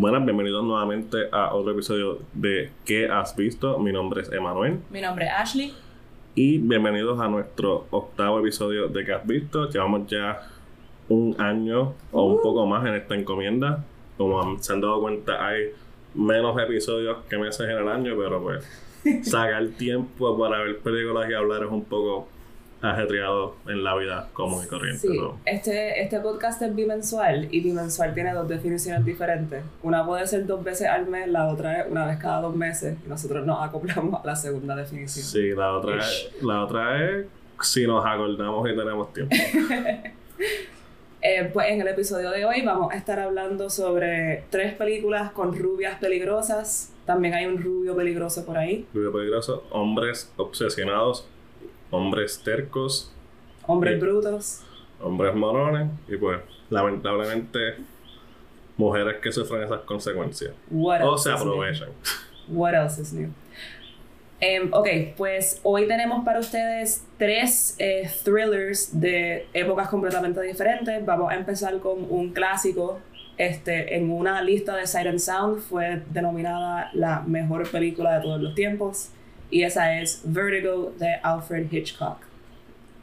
Buenas, bienvenidos nuevamente a otro episodio de ¿Qué has visto? Mi nombre es Emanuel Mi nombre es Ashley. y bienvenidos a nuestro octavo episodio de ¿Qué has visto? Llevamos ya un año o un poco más en esta encomienda. Como se han dado cuenta, hay menos episodios que meses en el año, pero pues sacar tiempo para ver películas y hablar es un poco ajetreado en la vida común y corriente. Sí, ¿no? este, este podcast es bimensual y bimensual tiene dos definiciones diferentes. Una puede ser dos veces al mes, la otra es una vez cada dos meses y nosotros nos acoplamos a la segunda definición. Sí, la otra, es, la otra es si nos acordamos y tenemos tiempo. Eh, pues en el episodio de hoy vamos a estar hablando sobre tres películas con rubias peligrosas. También hay un rubio peligroso por ahí. Rubio peligroso, hombres obsesionados, hombres tercos, Hombres Sí. brutos. hombres morones y pues lamentablemente mujeres que sufren esas consecuencias What o else se is new? aprovechan. What else is new? Em, ok, pues hoy tenemos para ustedes tres eh, thrillers de épocas completamente diferentes. Vamos a empezar con un clásico. Este, en una lista de and Sound fue denominada la mejor película de todos los tiempos. Y esa es Vertigo de Alfred Hitchcock,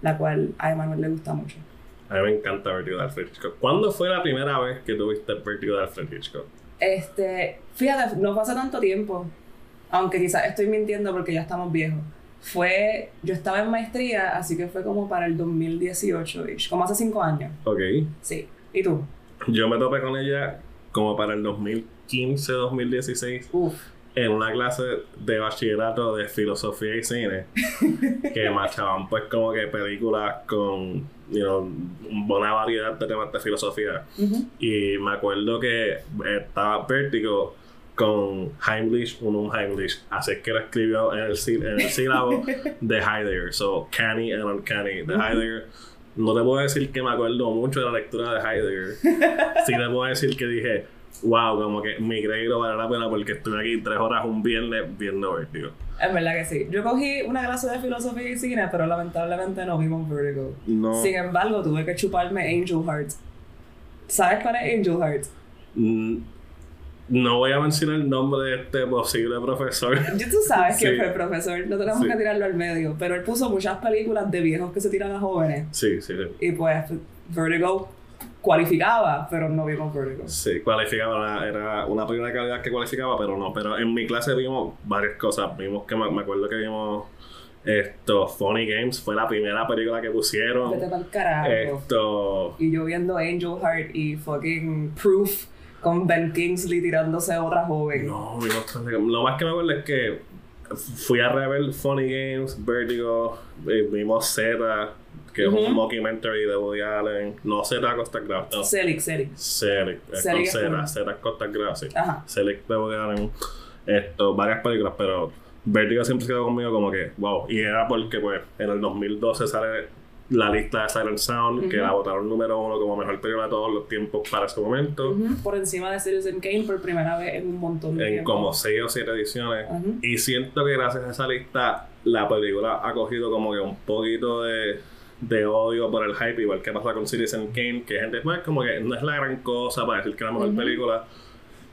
la cual a Emanuel le gusta mucho. A mí me encanta Vertigo de Alfred Hitchcock. ¿Cuándo fue la primera vez que tuviste Vertigo de Alfred Hitchcock? Este, fíjate, no pasa tanto tiempo, aunque quizás estoy mintiendo porque ya estamos viejos. Fue, yo estaba en maestría, así que fue como para el 2018, -ish, como hace cinco años. Ok. Sí. ¿Y tú? Yo me topé con ella como para el 2015, 2016. Uf. En una clase de bachillerato de filosofía y cine que marchaban pues como que películas con you know, una variedad de temas de filosofía. Ujú. y me acuerdo que estaba Vértigo con Heimlich und Unheimlich así es que lo escribió en el, en el sílabo de Heidegger. So canny and uncanny. De. Heidegger no te puedo decir que me acuerdo mucho de la lectura de Heidegger. Sí te puedo decir que dije wow como que mi crédito vale la pena porque estuve aquí tres horas un viernes viendo Vértigo Es verdad que sí. Yo cogí una clase de filosofía y cine, pero lamentablemente no vimos Vertigo. no Sin embargo, tuve que chuparme Angel Heart. ¿Sabes cuál es Angel Heart? Mm, no voy a mencionar el nombre de este posible profesor Ya tú sabes Sí. fue el profesor, no tenemos Sí. que tirarlo al medio, pero él puso muchas películas de viejos que se tiran a jóvenes. sí sí sí Y pues Vertigo cualificaba, pero no vimos Vertigo. Sí, cualificaba, era- una película de calidad que cualificaba, pero no. Pero en mi clase vimos varias cosas. Vimos que me, me acuerdo que vimos esto, Funny Games, fue la primera película que pusieron. Vete pa'l carajo. Esto, Y yo viendo Angel Heart y fucking Proof con Ben Kingsley tirándose a otra joven. no, vimos Lo más que me acuerdo es que fui a rever Funny Games, Vertigo, eh, vimos Z, que Ujú. es un mockumentary de Woody Allen. No Z Costa Graf, no. Selig, Selig. Selig, Selig cool. Z Costa Graf, sí. Ajá. Select de Woody Allen, esto, varias películas, pero Vertigo siempre se quedó conmigo como que, wow, y era porque pues en el 2012 sale la lista de Silent Sound, que la votaron número uno como mejor película de todos los tiempos para ese momento, Por encima de Citizen Kane por primera vez en un montón de en tiempo. como 6 o 7 ediciones, y siento que gracias a esa lista la película ha cogido como que un poquito de, de odio por el hype, igual que pasa con Citizen Kane, que gente pues como que no es la gran cosa para decir que es la mejor película,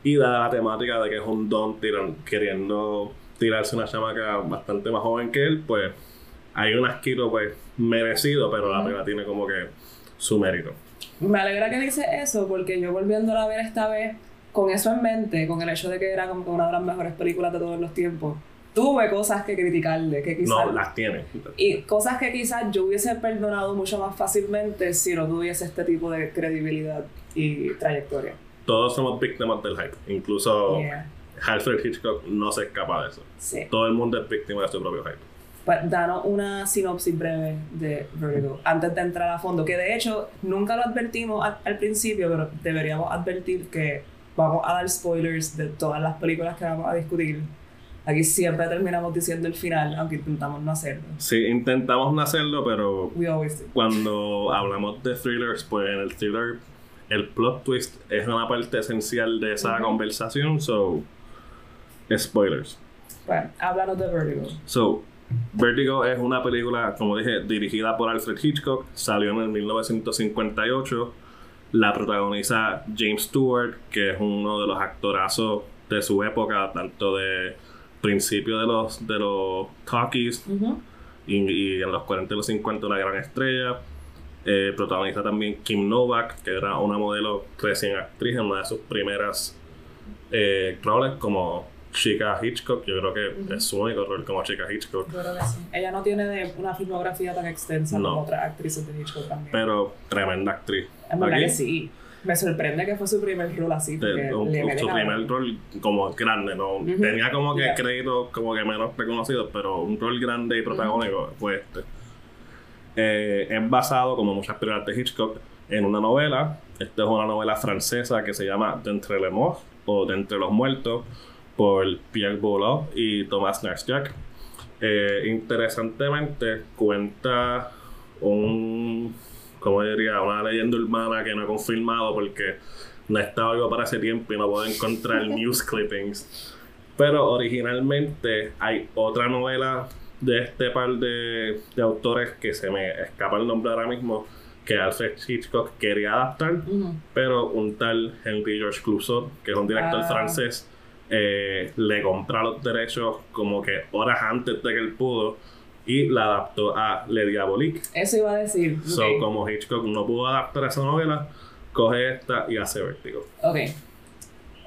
y dada la temática de que es un don tiran- queriendo tirarse una chamaca bastante más joven que él, pues hay un asquito pues merecido, pero la película tiene como que su mérito. Me alegra que dices eso porque yo volviéndola a ver esta vez con eso en mente, con el hecho de que era como que una de las mejores películas de todos los tiempos, tuve cosas que criticarle, que quizás... No, las tiene. Y cosas que quizás yo hubiese perdonado mucho más fácilmente si no tuviese este tipo de credibilidad y trayectoria. Todos somos víctimas del hype, incluso Yeah. Alfred Hitchcock no se escapa de eso. Sí. Todo el mundo es víctima de su propio hype. Pues, danos una sinopsis breve de Vertigo antes de entrar a fondo, que de hecho nunca lo advertimos al, al principio, pero deberíamos advertir que vamos a dar spoilers de todas las películas que vamos a discutir. Aquí siempre terminamos diciendo el final, aunque intentamos no hacerlo. Sí, intentamos no hacerlo, pero We always do. cuando hablamos de thrillers, pues en el thriller el plot twist es una parte esencial de esa conversación, so spoilers. Bueno, háblanos de Vertigo. So, Vertigo es una película, como dije, dirigida por Alfred Hitchcock, salió en el 1958 La protagoniza James Stewart, que es uno de los actorazos de su época, tanto de principio de los, de los talkies y, y en los 40 y los 50 una gran estrella. Eh, protagoniza también Kim Novak, que era una modelo recién actriz en una de sus primeras eh, roles como Chica Hitchcock. Yo creo que es su único rol como Chica Hitchcock. Yo creo que sí. Ella no tiene de una filmografía tan extensa No. como otras actrices de Hitchcock también. Pero tremenda actriz. en verdad Aquí, que sí. Me sorprende que fue su primer rol así. de- un- le su primer rol como grande, ¿no? Tenía como que Yeah. créditos como que menos reconocidos, pero un rol grande y protagónico fue este. Eh, es basado, como muchas películas de Hitchcock, en una novela. Esta es una novela francesa que se llama De entre les morts o De entre los muertos por Pierre Boulot y Thomas Narciac. Eh, interesantemente cuenta un, como diría, una leyenda urbana que no he confirmado porque no estaba vivo para ese tiempo y no puedo encontrar news clippings. Pero originalmente hay otra novela de este par de, de autores que se me escapa el nombre ahora mismo que Alfred Hitchcock quería adaptar, pero un tal Henry Georges Clouzot, que es un director Ah. francés, eh, le compra los derechos como que horas antes de que él pudo y la adaptó a Le Diabolique. Eso iba a decir. So, ok. como Hitchcock no pudo adaptar esa novela, coge esta y hace Vértigo. Ok.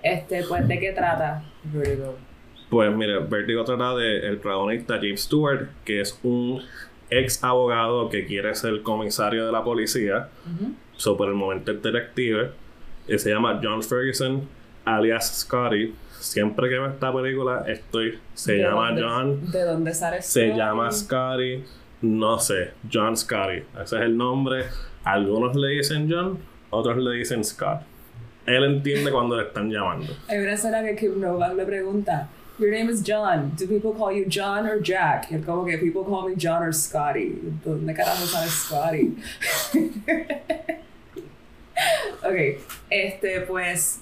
Este, pues, ¿de qué trata Vertigo? Pues mire, Vértigo trata de el protagonista James Stewart, que es un ex abogado que quiere ser comisario de la policía. Ujú. So, por el momento es detective. Y se llama John Ferguson, alias Scotty. Siempre que veo esta película, estoy. Se ¿De llama dónde- John. ¿De dónde sale Se llama Scotty. No sé, John Scotty. Ese es el nombre. Algunos le dicen John, otros le dicen Scott. Él entiende cuando le están llamando. Hay una escena que Kim Novak le pregunta, Your name is John. Do people call you John or Jack? Y él como que people call me John or Scotty. ¿Dónde carajo sale Scotty? ok, este pues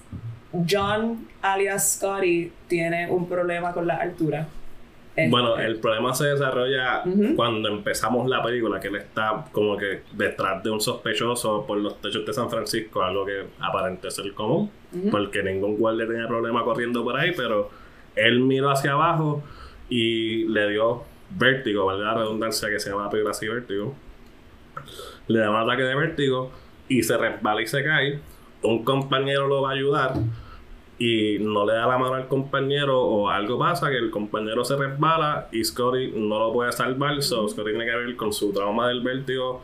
John alias Scotty tiene un problema con la altura. Este, Bueno, el problema se desarrolla cuando empezamos la película, que él está como que detrás de un sospechoso por los techos de San Francisco, algo que aparente ser común, porque ningún guardia tenía problema corriendo por ahí, pero él miró hacia abajo y le dio vértigo, valga la redundancia que se llama la película así, vértigo. Le da un ataque de vértigo y se resbala y se cae. Un compañero lo va a ayudar y no le da la mano al compañero o algo pasa que el compañero se resbala y Scotty no lo puede salvar, so Scotty tiene que ver con su trauma del vértigo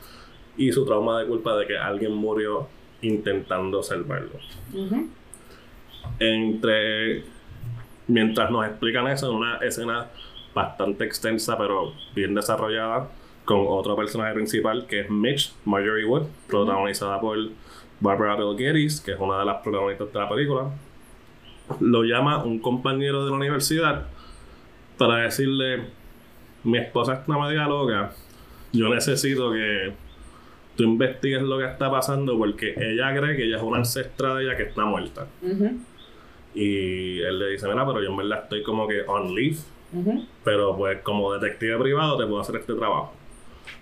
y su trauma de culpa de que alguien murió intentando salvarlo. Entre mientras nos explican eso, una escena bastante extensa pero bien desarrollada con otro personaje principal que es Mitch Marjorie Wood, protagonizada por Barbara Bel Geddes, que es una de las protagonistas de la película. Lo llama un compañero de la universidad para decirle: Mi esposa está media loca. Yo necesito que tú investigues lo que está pasando porque ella cree que ella es una ancestra de ella que está muerta. Y él le dice: Mira, pero yo en verdad estoy como que on leave. Pero pues como detective privado te puedo hacer este trabajo.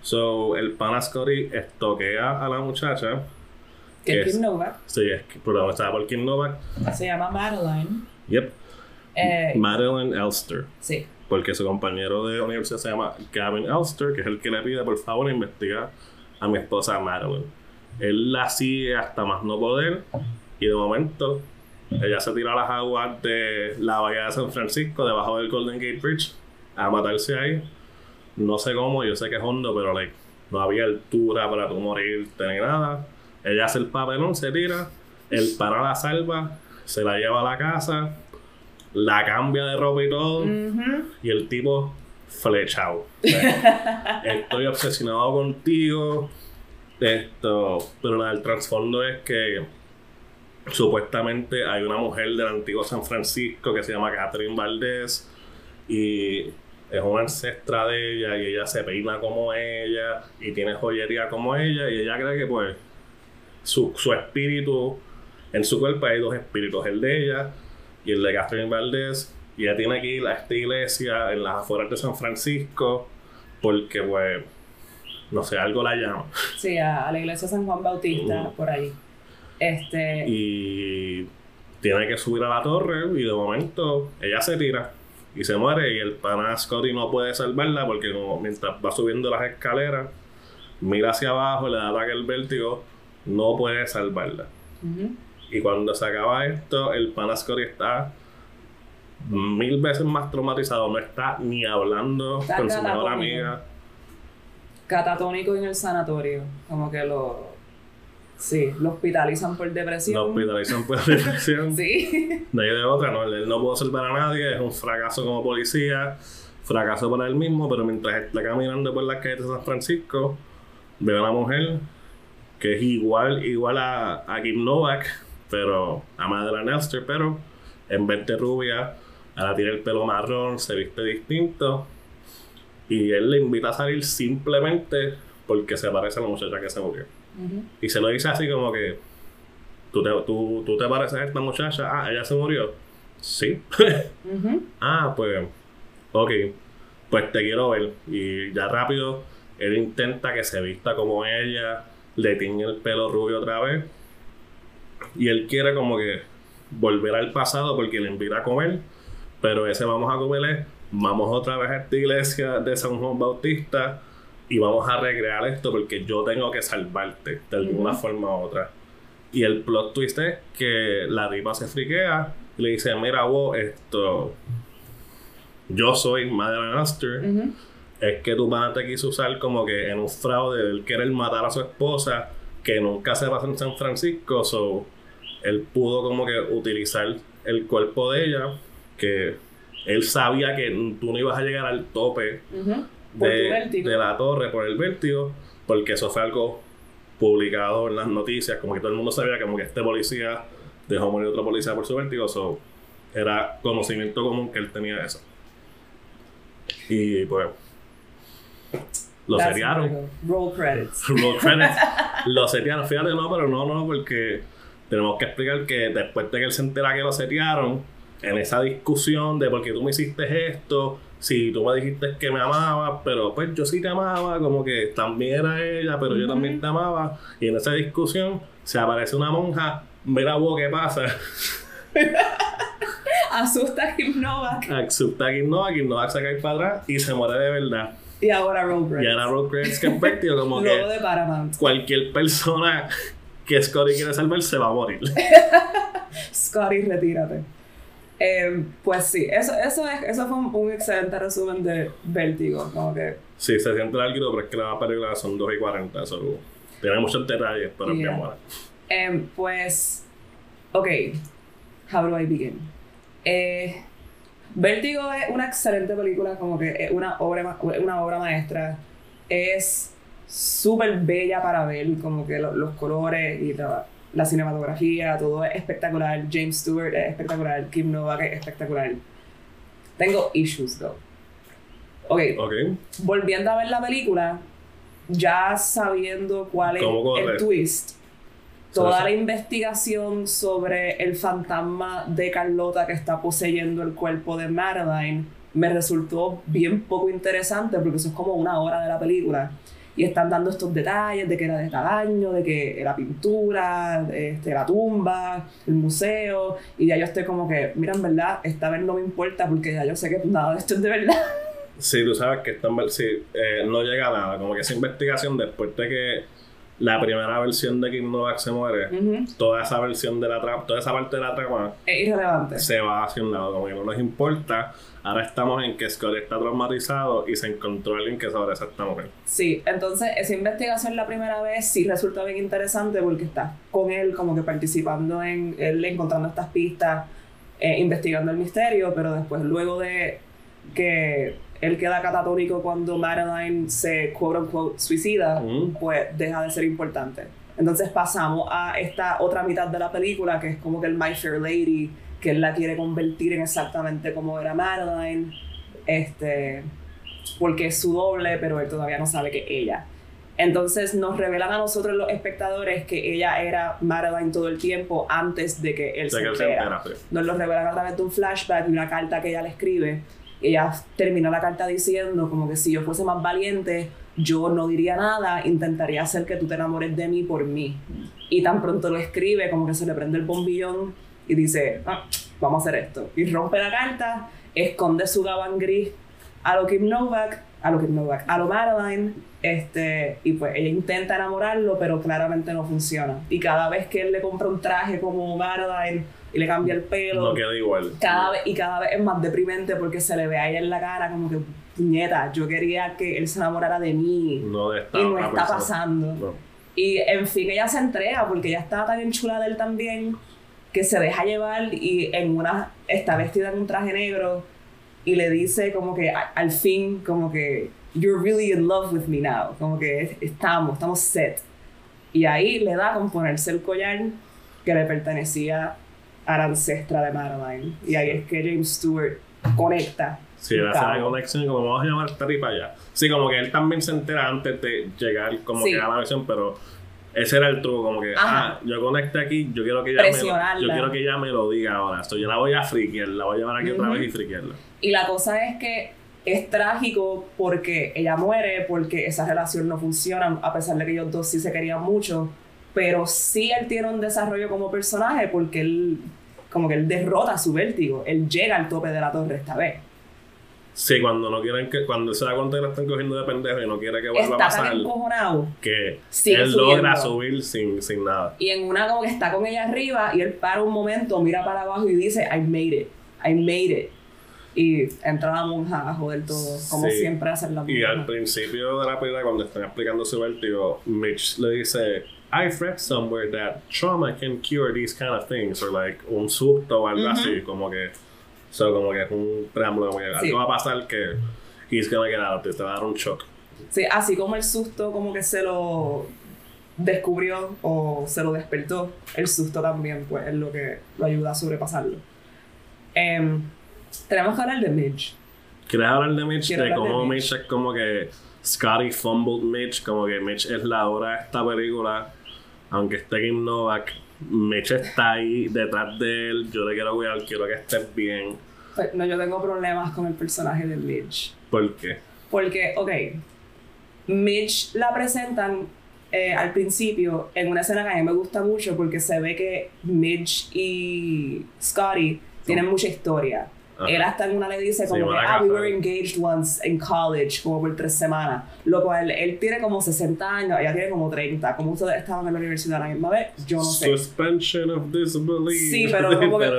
So, el pana Scotty estoquea a la muchacha. Que Es- Kim Novak Sí, es protagonizada por Kim Novak. se llama Madeline. Yep. Eh, Madeline Elster. sí. Porque su compañero de universidad se llama Gavin Elster, que es el que le pide por favor investigar a mi esposa Madeline. Él la sigue hasta más no poder. Y de momento, ella se tira a las aguas de la bahía de San Francisco, debajo del Golden Gate Bridge, a matarse ahí. No sé cómo, yo sé que es hondo, pero like, no había altura para tú morirte ni nada. Ella hace el papelón, se tira, el pana la salva, se la lleva a la casa, la cambia de ropa y todo, y el tipo flechado. Estoy obsesionado contigo. Esto, pero la del trasfondo es que supuestamente hay una mujer del antiguo San Francisco que se llama Catherine Valdés y es una ancestra de ella y ella se peina como ella y tiene joyería como ella y ella cree que pues su, su espíritu en su cuerpo hay dos espíritus, el de ella y el de Catherine Valdés y ella tiene que ir a esta iglesia en las afueras de San Francisco porque pues no sé, algo la llama. Sí, a, a la iglesia San Juan Bautista, Ujú. por ahí. Este, Y tiene que subir a la torre y de momento ella se tira y se muere y el pana Scotty no puede salvarla porque como mientras va subiendo las escaleras, mira hacia abajo, le da ataque el vértigo, no puede salvarla. Y cuando se acaba esto, el pana Scotty está mil veces más traumatizado, no está ni hablando Está con su mejor amiga. catatónico en el sanatorio. Como que lo. Sí, lo hospitalizan por Lo depresión. hospitalizan por depresión. Sí. De ahí de otra, no, él no pudo salvar a nadie, es un fracaso como policía, fracaso para él mismo, pero mientras está caminando por las calles de San Francisco, ve a una mujer que es igual, igual a, a Kim Novak, pero a Madela Nelster, pero en vez de rubia, ahora tiene el pelo marrón, se viste distinto, y él le invita a salir simplemente porque se parece a la muchacha que se murió. Y se lo dice así como que, ¿tú te, tú, tú te pareces a esta muchacha? Ah, ella se murió. Sí. Ah, pues, ok. Pues te quiero ver. Y ya rápido, él intenta que se vista como ella, le tiñe el pelo rubio otra vez. Y él quiere como que volver al pasado porque le invita a comer. Pero ese vamos a comer es, vamos otra vez a esta iglesia de San Juan Bautista y vamos a recrear esto porque yo tengo que salvarte de alguna forma u otra. Y el plot twist es que la tipa se friquea y le dice, mira vos, esto, yo soy Madeleine Astor, Ujú. Es que tu pana te quiso usar como que en un fraude, él querer matar a su esposa, que nunca se pasó en San Francisco, so él pudo como que utilizar el cuerpo de ella, que él sabía que tú no ibas a llegar al tope de, la torre por el vértigo, porque eso fue algo publicado en las noticias, como que todo el mundo sabía como que este policía dejó morir a otro policía por su vértigo, so era conocimiento común que él tenía eso. Y pues lo seriaron. Roll credits. Roll credits. lo setearon, fíjate, no, pero no, no, porque tenemos que explicar que después de que él se entera que lo setearon, en esa discusión de por qué tú me hiciste esto, si tú me dijiste que me amabas, pero pues yo sí te amaba, como que también era ella, pero yo también te amaba, y en esa discusión se aparece una monja, mira vos qué pasa, Asusta a Kim Novak. acepta a Kim Novak, Kim Novak se cae para atrás y se muere de verdad. Y ahora credits. Y ahora Road que es práctico, como que de Paramount. cualquier persona que Scotty quiere salvar se va a morir. Scotty, retírate. Eh, pues sí, eso, eso, es, eso fue un, un excelente resumen de Vértigo. Como que, Sí, se siente largo, pero es que la película son 2 y 40. So, tiene muchos detalles, pero es Yeah. buena. eh, pues, ok, how do I begin? Eh, Vértigo es una excelente película, como que es una obra, una obra maestra. Es súper bella para ver, como que lo- los colores y la, la cinematografía, todo es espectacular. James Stewart es espectacular, Kim Novak es espectacular. Tengo issues, though. Ok, Ok. volviendo a ver la película, ya sabiendo cuál es el twist, toda la investigación sobre el fantasma de Carlota que está poseyendo el cuerpo de Madeline me resultó bien poco interesante porque eso es como una hora de la película. Y están dando estos detalles de que era de tal año, de que la pintura, este, la tumba, el museo. Y ya yo estoy como que, mira, en verdad, esta vez no me importa porque ya yo sé que nada de esto es de verdad. Sí, tú sabes que esta, sí, eh, no llega a nada. Como que esa investigación, después de que la primera versión de Kim Novak se muere, toda esa versión de la trama, toda esa parte de la trama Es irrelevante. se va hacia un lado, como que no nos importa. Ahora estamos en que Scott está traumatizado y se encontró alguien que esa esta mujer. Sí, entonces esa investigación la primera vez sí resulta bien interesante porque estás con él como que participando en él encontrando estas pistas, eh, investigando el misterio, pero después luego de que él queda catatónico cuando Madeline se quote unquote suicida, Mm. pues deja de ser importante. Entonces pasamos a esta otra mitad de la película que es como que el My Fair Lady, que él la quiere convertir en exactamente como era Madeline, este, porque es su doble, pero él todavía no sabe que ella. Entonces nos revelan a nosotros los espectadores que ella era Madeline todo el tiempo antes de que él se que se entera. Nos lo revelan a través de un flashback y una carta que ella le escribe. Ella termina la carta diciendo como que si yo fuese más valiente, yo no diría nada, intentaría hacer que tú te enamores de mí por mí. Y tan pronto lo escribe, como que se le prende el bombillón y dice, ah, vamos a hacer esto. Y rompe la carta, esconde su gabán gris a lo Kim Novak, a lo Kim Novak, a lo Madeline, este, y pues ella intenta enamorarlo, pero claramente no funciona. Y cada vez que él le compra un traje como Madeline y le cambia el pelo, No queda igual. cada vez, y cada vez es más deprimente porque se le ve a ella en la cara como que, puñeta, yo quería que él se enamorara de mí. No de esta y no está persona. pasando. No. Y en fin, ella se entrega porque ella estaba tan enchulada de él también que se deja llevar y en una está vestida en un traje negro y le dice como que al fin como que you're really in love with me now, como que es- estamos, estamos set. Y ahí le da con ponerse el collar que le pertenecía a la ancestra de Madeline. Y ahí es que James Stewart conecta. Sí, la Cabo. conexión como vamos a llamar esta tipa allá. Sí, como que él también se entera antes de llegar como Sí. que a la versión, pero ese era el truco, como que, Ajá. ah, yo conecté aquí, yo quiero que ella me lo, yo quiero que ella me lo diga ahora. So, yo la voy a friquear, la voy a llevar aquí otra Ujú. vez y friquearla. Y la cosa es que es trágico porque ella muere, porque esa relación no funciona, a pesar de que ellos dos sí se querían mucho. Pero sí él tiene un desarrollo como personaje porque él, como que él derrota su vértigo. Él llega al tope de la torre esta vez. Sí, cuando no quieren que, cuando se da cuenta que la están cogiendo de pendejo y no quiere que vuelva a Está pasar, tan que Sigue él subiendo. logra subir sin, sin nada. Y en una como que está con ella arriba y él para un momento, mira para abajo y dice, I made it, I made it. Y entra la monja a joder todo, como Sí. siempre hacen las Y al principio de la película, cuando están explicando su vértigo, Mitch le dice, I've read somewhere that trauma can cure these kind of things, or like un susto o algo así, como que, so, como que es un preámbulo, como que Sí. algo va a pasar que he's gonna get out, te va a dar un shock. Sí, así como el susto como que se lo descubrió o se lo despertó, el susto también pues es lo que lo ayuda a sobrepasarlo. Em, tenemos que hablar de Midge. ¿Quieres hablar de Mitch? De cómo Mitch. Mitch es como que Scotty fumbled Mitch, como que Mitch es la hora de esta película, aunque esté Kim Novak, Mitch está ahí detrás de él, yo le quiero cuidar, quiero que estés bien, Pues, no, yo tengo problemas con el personaje de Midge. ¿por qué? Porque, ok, Midge la presentan eh, al principio en una escena que a mí me gusta mucho porque se ve que Midge y Scotty tienen mucha historia. Él hasta en una le dice Sí, como que, buena ah, we were engaged once in college, como por tres semanas. Lo cual, él tiene como 60 años, ella tiene como 30. Como ustedes estaban en la universidad a la misma vez, yo no sé. Suspension of disbelief. Sí, pero como que,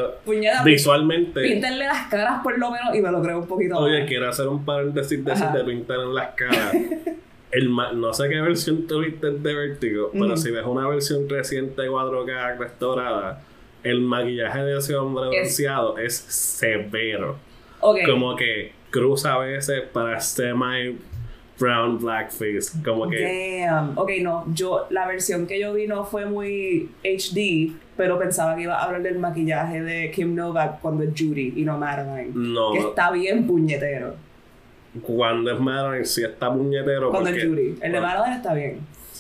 visualmente, píntenle las caras por lo menos y me lo creo un poquito oye, más. quiero hacer un paréntesis de, de pintar en las caras. El no sé qué versión tuviste de Vertigo, pero si ves una versión reciente 4K restaurada, el maquillaje de ese hombre bronceado es severo. Como que cruza a veces para semi brown blackface. Como que Damn. Ok, no, yo, la versión que yo vi no fue muy HD, pero pensaba que iba a hablar del maquillaje de Kim Novak cuando es Judy y no Madeline. no. Que está bien puñetero. Cuando es Madeline, sí está puñetero. Cuando porque- es Judy. El de Madeline está bien.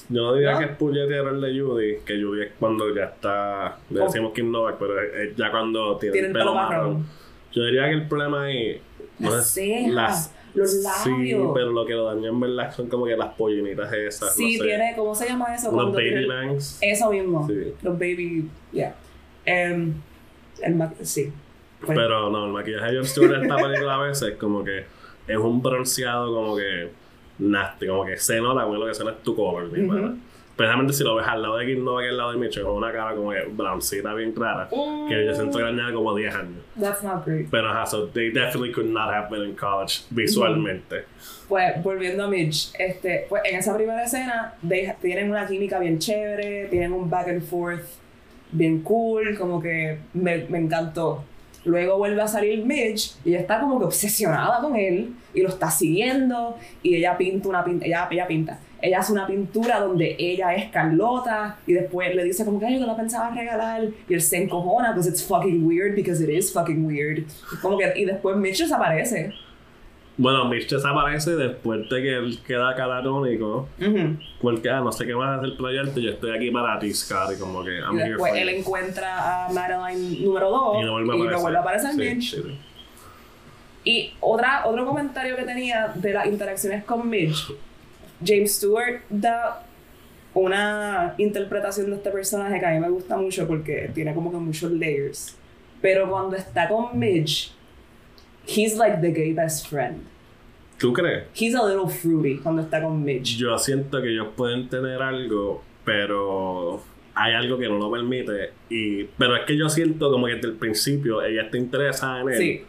Yo no diría ¿No? que es puñetero el de Judy, que Judy es cuando ya está, le Oh. decimos Kim Novak, pero es, ya cuando tiene, Tiene el pelo marrón. Yo diría que el problema ahí no Las es cejas, los Sí, labios. pero lo que lo dañó en verdad son como que las pollinitas esas, Sí, no sé. tiene, ¿cómo se llama eso? Cuando baby bangs. Eso mismo. Sí. Los baby, yeah. Em, el ma- sí. Pues, Pero no, el maquillaje de Jon Stewart en esta película a veces como que es un bronceado como que nasty, como que se nota, como lo que suena es tu color, mi hermana. Especialmente si lo ves al lado de Kim Novak y al lado de Mitchell, con una cara como que browncita bien clara, que yo siento que añade como 10 años. That's not great. Pero ajá, so they definitely could not have been in college visualmente. Pues volviendo a Mitch, este, pues en esa primera escena de- tienen una química bien chévere, tienen un back and forth bien cool, como que me, me encantó. Luego vuelve a salir Mitch y ella está como que obsesionada con él y lo está siguiendo y ella pinta una pinta, ella, ella pinta, ella hace una pintura donde ella es Carlota y después le dice como que "Ay, yo la pensaba regalar y él se encojona because it's fucking weird because it is fucking weird. Como que, y después Mitch desaparece. Bueno, Mitch desaparece después de que él queda catatónico. Ujú. Porque, ah, no sé qué vas a hacer playarte, yo estoy aquí para ti, Scotty, como que I'm Y here después for él you. encuentra a Madeline número 2 Y no vuelve a aparecer. aparecer Sí, Mitch. sí, sí. Y otra, otro comentario que tenía de las interacciones con Mitch James Stewart da una interpretación de este personaje que a mí me gusta mucho porque tiene como que muchos layers. Pero cuando está con Midge, he's like the gay best friend. ¿Tú crees? He's a little fruity cuando está con Midge. Yo siento que ellos pueden tener algo, pero hay algo que no lo permite. Y, pero es que yo siento como que desde el principio ella está interesada en él. Sí.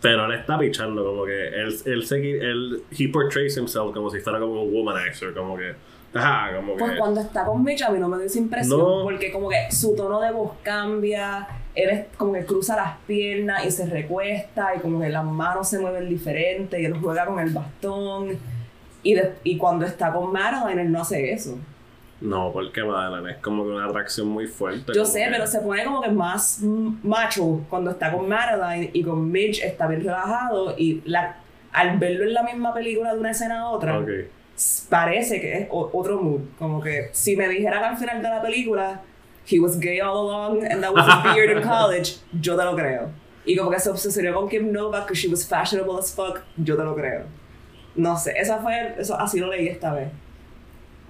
Pero él está pichando, como que él, él, se, él he portrays himself como si fuera como un womanizer, como que. Ajá, como que. Pues cuando está con Mitch a mí no me da esa impresión, No. porque como que su tono de voz cambia, él es como que cruza las piernas y se recuesta y como que las manos se mueven diferente y él juega con el bastón. Y, de- y cuando está con Madeline, él no hace eso. No, porque Madeline es como que una atracción muy fuerte. Yo sé, que- pero se pone como que más macho cuando está con Madeline y con Mitch está bien relajado y la, al verlo en la misma película de una escena a otra, Ok. Parece que es otro mood. Como que si me dijeran al final de la película, he was gay all along and that was his beard in college, yo te lo creo. Y como que se obsesionó con Kim Novak because she was fashionable as fuck, yo te lo creo. No sé, esa fue, eso así lo leí esta vez.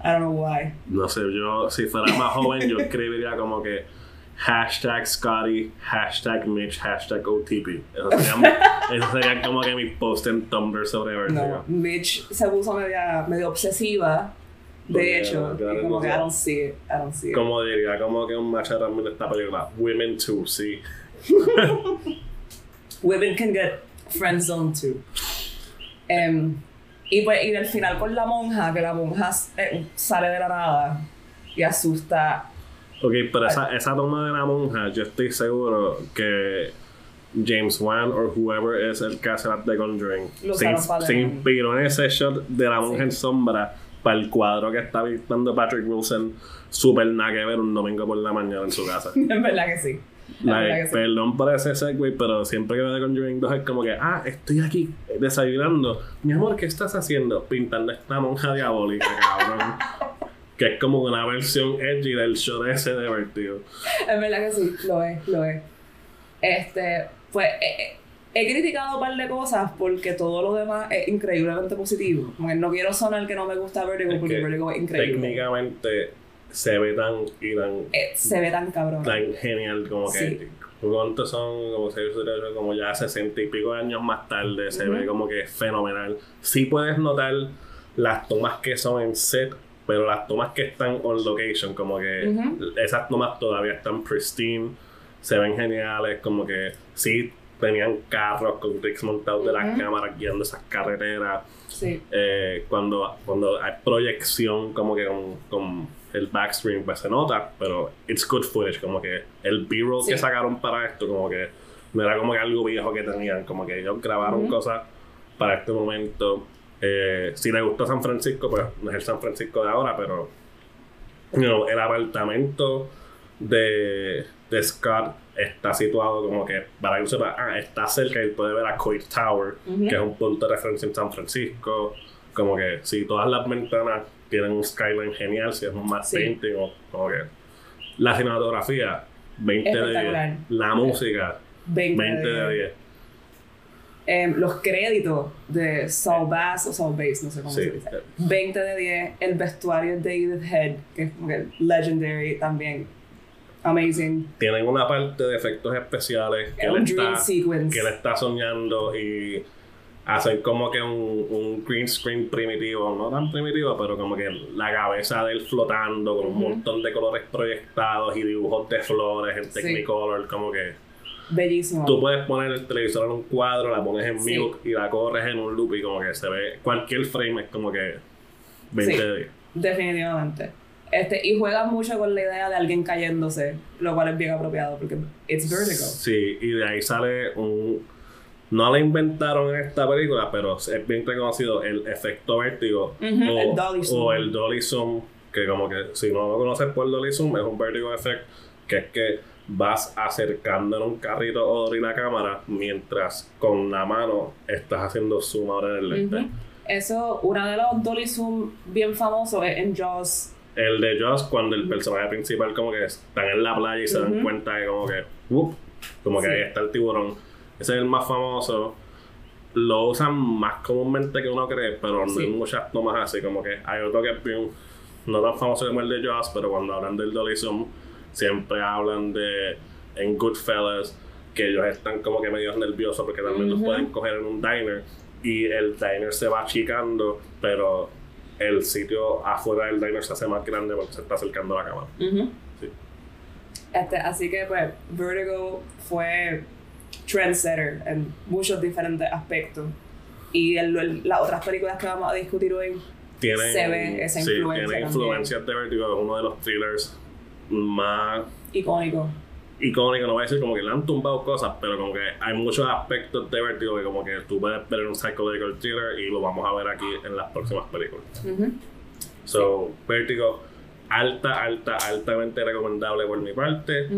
I don't know why. No sé, yo si fuera más joven, yo escribiría como que hashtag Scotty, hashtag Mitch, hashtag OTP. Eso serían, eso como que mis posts en Tumblr sobre. No, Mitch se puso media, medio obsesiva, de hecho, y como que I don't see it, I don't see it. Como diría, como que un macho también de esta película. Women too, sí. Women can get friend zone too. Em, y pues, y al final con la monja, que la monja eh, sale de la nada y asusta. Ok, pero esa, esa toma de la monja, yo estoy seguro que James Wan o whoever es el que hace The Conjuring Lo se, para inspiró en ese shot de la monja Sí. en sombra para el cuadro que está pintando Patrick Wilson super nada que ver un domingo por la mañana en su casa. en verdad que sí. Like, sí. Perdón por ese segue, pero siempre que veo The Conjuring 2 es como que, ah, estoy aquí desayunando. Mi amor, ¿qué estás haciendo? Pintando esta monja diabólica, cabrón. que es como una versión edgy del show de ese de Vertigo. En verdad que sí, lo es, lo es. Este, pues eh, eh, he criticado un par de cosas porque todo lo demás es increíblemente positivo. No quiero sonar que no me gusta Vertigo Es porque que Vertigo es increíble. Técnicamente se ve tan y tan, Eh, se ve tan cabrón. tan genial como que. Sí. ¿Cuántos son? Como, siete, como ya 60 y pico de años más tarde, se ve como que fenomenal. Sí puedes notar las tomas que son en set, pero las tomas que están on location, como que esas tomas todavía están pristine, se ven geniales, como que sí tenían carros con rigs montados de las cámaras guiando esas carreteras. Sí. Eh, cuando, cuando hay proyección como que con, con el backstream pues se nota, pero it's good footage, como que el B-roll Sí. que sacaron para esto, como que no era como que algo viejo que tenían, como que ellos grabaron cosas para este momento. Eh, si le gustó San Francisco, pues no es el San Francisco de ahora, pero you know, el apartamento de, de Scott está situado como que para que sepa, ah, está cerca y puede ver a Coit Tower, que es un punto de referencia en San Francisco. Como que si todas las ventanas tienen un skyline genial, si es un más Sí. painting o como que la cinematografía 20 de 10, Espectacular. la música 20, 20 de 10. Em, los créditos de Saul Bass o Saul Bass, no sé cómo Sí. se dice. 20 de 10. El vestuario de David Head, que es como que legendary también. Amazing. Tienen una parte de efectos especiales que él está, sequence. que él está soñando y hacen como que un, un green screen primitivo, no tan primitivo, pero como que la cabeza de él flotando con un Ujú. montón de colores proyectados y dibujos de flores Sí. Technicolor, como que Bellísimo. tú puedes poner el televisor en un cuadro, la pones en Sí. mute y la corres en un loop y como que se ve, cualquier frame es como que 20 Sí. de 10. Definitivamente. Este, y juega mucho con la idea de alguien cayéndose, lo cual es bien apropiado porque it's vertigo. Sí, y de ahí sale un... No la inventaron en esta película, pero es bien reconocido el efecto vértigo Ujú, o, el dolly zoom. o el dolly zoom, que como que si no lo conoces por dolly zoom, es un vertigo effect, que es que vas acercando en un carrito o dolly la cámara mientras con la mano estás haciendo zoom ahora en el lente. Eso, uno de los dolly zoom bien famosos es en Jaws. El de Joss, cuando el personaje principal como que están en la playa y se dan cuenta de como que, ¡wup! como que Sí. ahí está el tiburón. Ese es el más famoso. lo usan más comúnmente que uno cree, pero no Sí. hay muchas tomas así. Como que hay otro que es bien, no tan famoso como el de Jaws, pero cuando hablan del Dolly Zoom, siempre hablan de en Goodfellas que ellos están como que medio nerviosos porque también los Ujú. pueden coger en un diner y el diner se va achicando, pero el sitio afuera del diner se hace más grande porque se está acercando a la cámara. Ujú. Sí. Este, así que pues Vertigo fue trendsetter en muchos diferentes aspectos. Y el- el- las otras películas que vamos a discutir hoy Tienen, Se ve esa sí, influencia tiene también. influencias de Vertigo, es uno de los thrillers más icónicos. icónicos, no voy a decir como que le han tumbado cosas, pero como que hay muchos aspectos de Vertigo que como que tú puedes ver en un psychological thriller y lo vamos a ver aquí en las próximas películas. So, Vertigo, alta, alta, altamente recomendable por mi parte.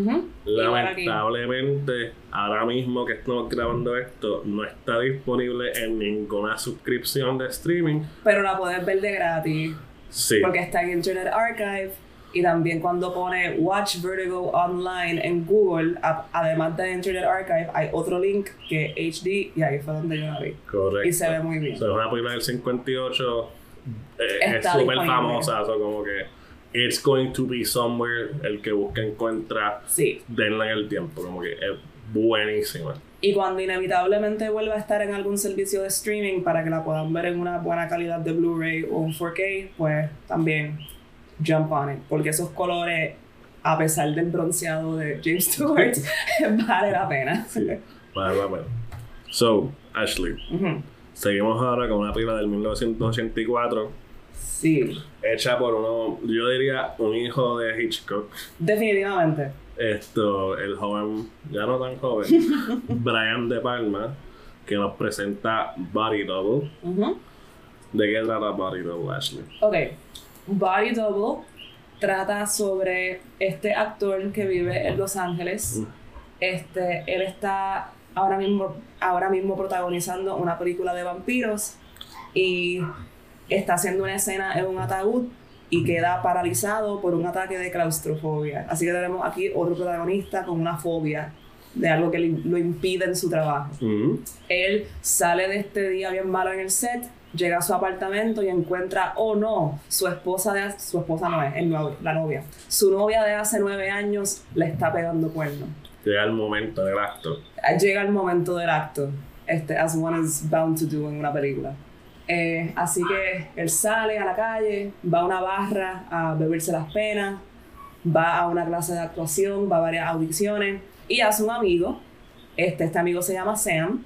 Lamentablemente, ahora mismo que estamos grabando esto, no está disponible en ninguna suscripción de streaming. Pero la puedes ver de gratis. Sí, Porque está en Internet Archive. Y también cuando pone Watch Vertigo Online en Google, a- además de Internet Archive, hay otro link que es HD y ahí fue donde yo la vi. correcto. Y se ve muy bien. So, es una película del 58, eh, es súper famosa, so, como que it's going to be somewhere, el que busca encuentra, Sí. denle en el tiempo, como que es buenísima. Y cuando inevitablemente vuelva a estar en algún servicio de streaming para que la puedan ver en una buena calidad de Blu-ray o un 4K, pues también jump on it. Porque esos colores, a pesar del bronceado de James Stewart, vale la pena. Sí, vale la pena. So, Ashley, seguimos ahora con una película del 1984, Sí, hecha por uno, yo diría, un hijo de Hitchcock. definitivamente. Esto, el joven, ya no tan joven, Brian De Palma, que nos presenta Body Double. ¿De qué trata Body Double, Ashley? Ok, Body Double trata sobre este actor que vive en Los Ángeles. Este, él está ahora mismo, ahora mismo protagonizando una película de vampiros y está haciendo una escena en un ataúd y queda paralizado por un ataque de claustrofobia. Así que tenemos aquí otro protagonista con una fobia de algo que le- lo impide en su trabajo. Él sale de este día bien malo en el set, llega a su apartamento y encuentra, oh no, su esposa de su esposa no es, el novio- la novia. Su novia de hace nueve años le está pegando cuernos. Llega el momento del acto. Llega el momento del acto, este, as one is bound to do en una película. Eh, así que él sale a la calle, va a una barra a beberse las penas, va a una clase de actuación, va a varias audiciones y hace un amigo. Este, este amigo se llama Sam.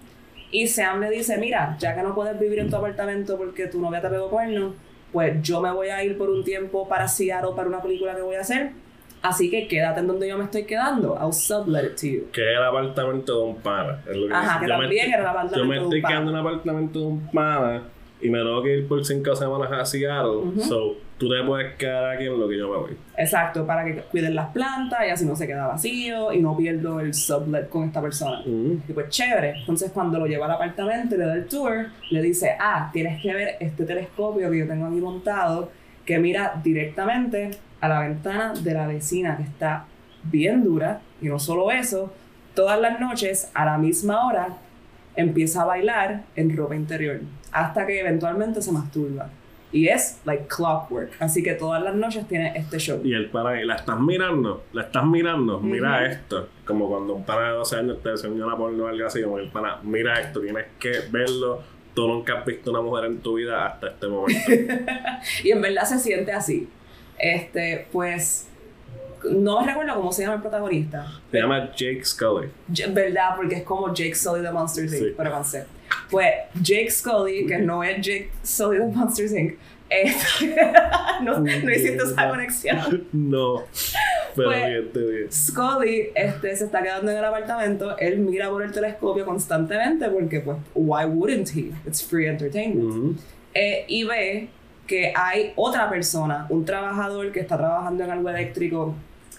Y Sam le dice, mira, ya que no puedes vivir en tu apartamento porque tu novia te pegó cuernos, pues yo me voy a ir por un tiempo para Seattle para una película que voy a hacer. Así que quédate en donde yo me estoy quedando. I'll sublet it to you. Que es el apartamento de un pana. es lo Ajá, que yo me también estoy- era el apartamento Yo me de un estoy pana. quedando en el apartamento de un pana y me tengo que ir por cinco semanas a Seattle. Ujú. So, tú te puedes quedar aquí en lo que yo me voy. Exacto, para que cuiden las plantas y así no se queda vacío y no pierdo el sublet con esta persona. Mm. Y pues chévere. Entonces cuando lo lleva al apartamento y le da el tour, le dice, ah, tienes que ver este telescopio que yo tengo aquí montado que mira directamente a la ventana de la vecina que está bien dura. Y no solo eso, todas las noches a la misma hora empieza a bailar en ropa interior hasta que eventualmente se masturba. Y es like clockwork. Así que todas las noches tiene este show. Y el pana la estás mirando, la estás mirando, mira esto. Como cuando un pana de 12 años te enseña una porno o algo así, como el pana, mira esto, tienes que verlo. Tú nunca has visto una mujer en tu vida hasta este momento. Y en verdad se siente así. Este, pues, no recuerdo cómo se llama el protagonista. Se llama Jake Scully. ¿Verdad? Porque es como Jake Sully de Monsters Inc. Sí. Pero con C. Pues Jake Scully, que no es Jake Sully de Monsters Inc. este, no, no hiciste esa conexión. No. Pero Pues- bien, digo. Scully este, se está quedando en el apartamento. Él mira por el telescopio constantemente porque, pues, why wouldn't he? It's free entertainment. Eh, y ve que hay otra persona, un trabajador que está trabajando en algo eléctrico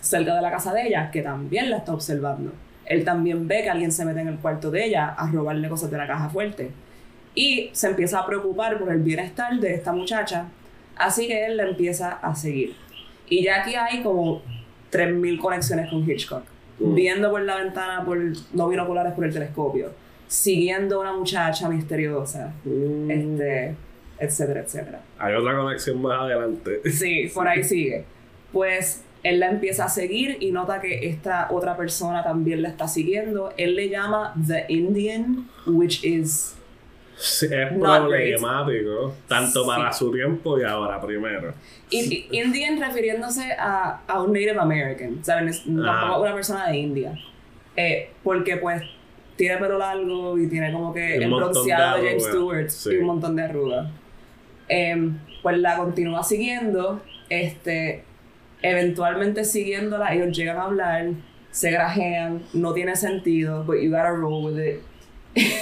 cerca de la casa de ella, que también la está observando. Él también ve que alguien se mete en el cuarto de ella a robarle cosas de la caja fuerte. Y se empieza a preocupar por el bienestar de esta muchacha, así que él la empieza a seguir. Y ya aquí hay como 3.000 conexiones con Hitchcock, Mm. viendo por la ventana, por no binoculares por el telescopio. siguiendo a una muchacha misteriosa, Mm. este, etcétera, etcétera. Hay otra conexión más adelante. Sí, por ahí sigue. Pues él la empieza a seguir y nota que esta otra persona también la está siguiendo. Él le llama The Indian, which is Sí, es problemático, tanto Sí. para su tiempo y ahora primero. I- I- Indian refiriéndose a, a un Native American, ¿saben? Ah. una persona de India. Eh, porque pues tiene pelo largo y tiene como que Un el bronceado de James Stewart sí. y un montón de arrugas. Em, pues la continúa siguiendo, este, eventualmente siguiéndola, ellos llegan a hablar, se grajean, no tiene sentido, but you gotta roll with it.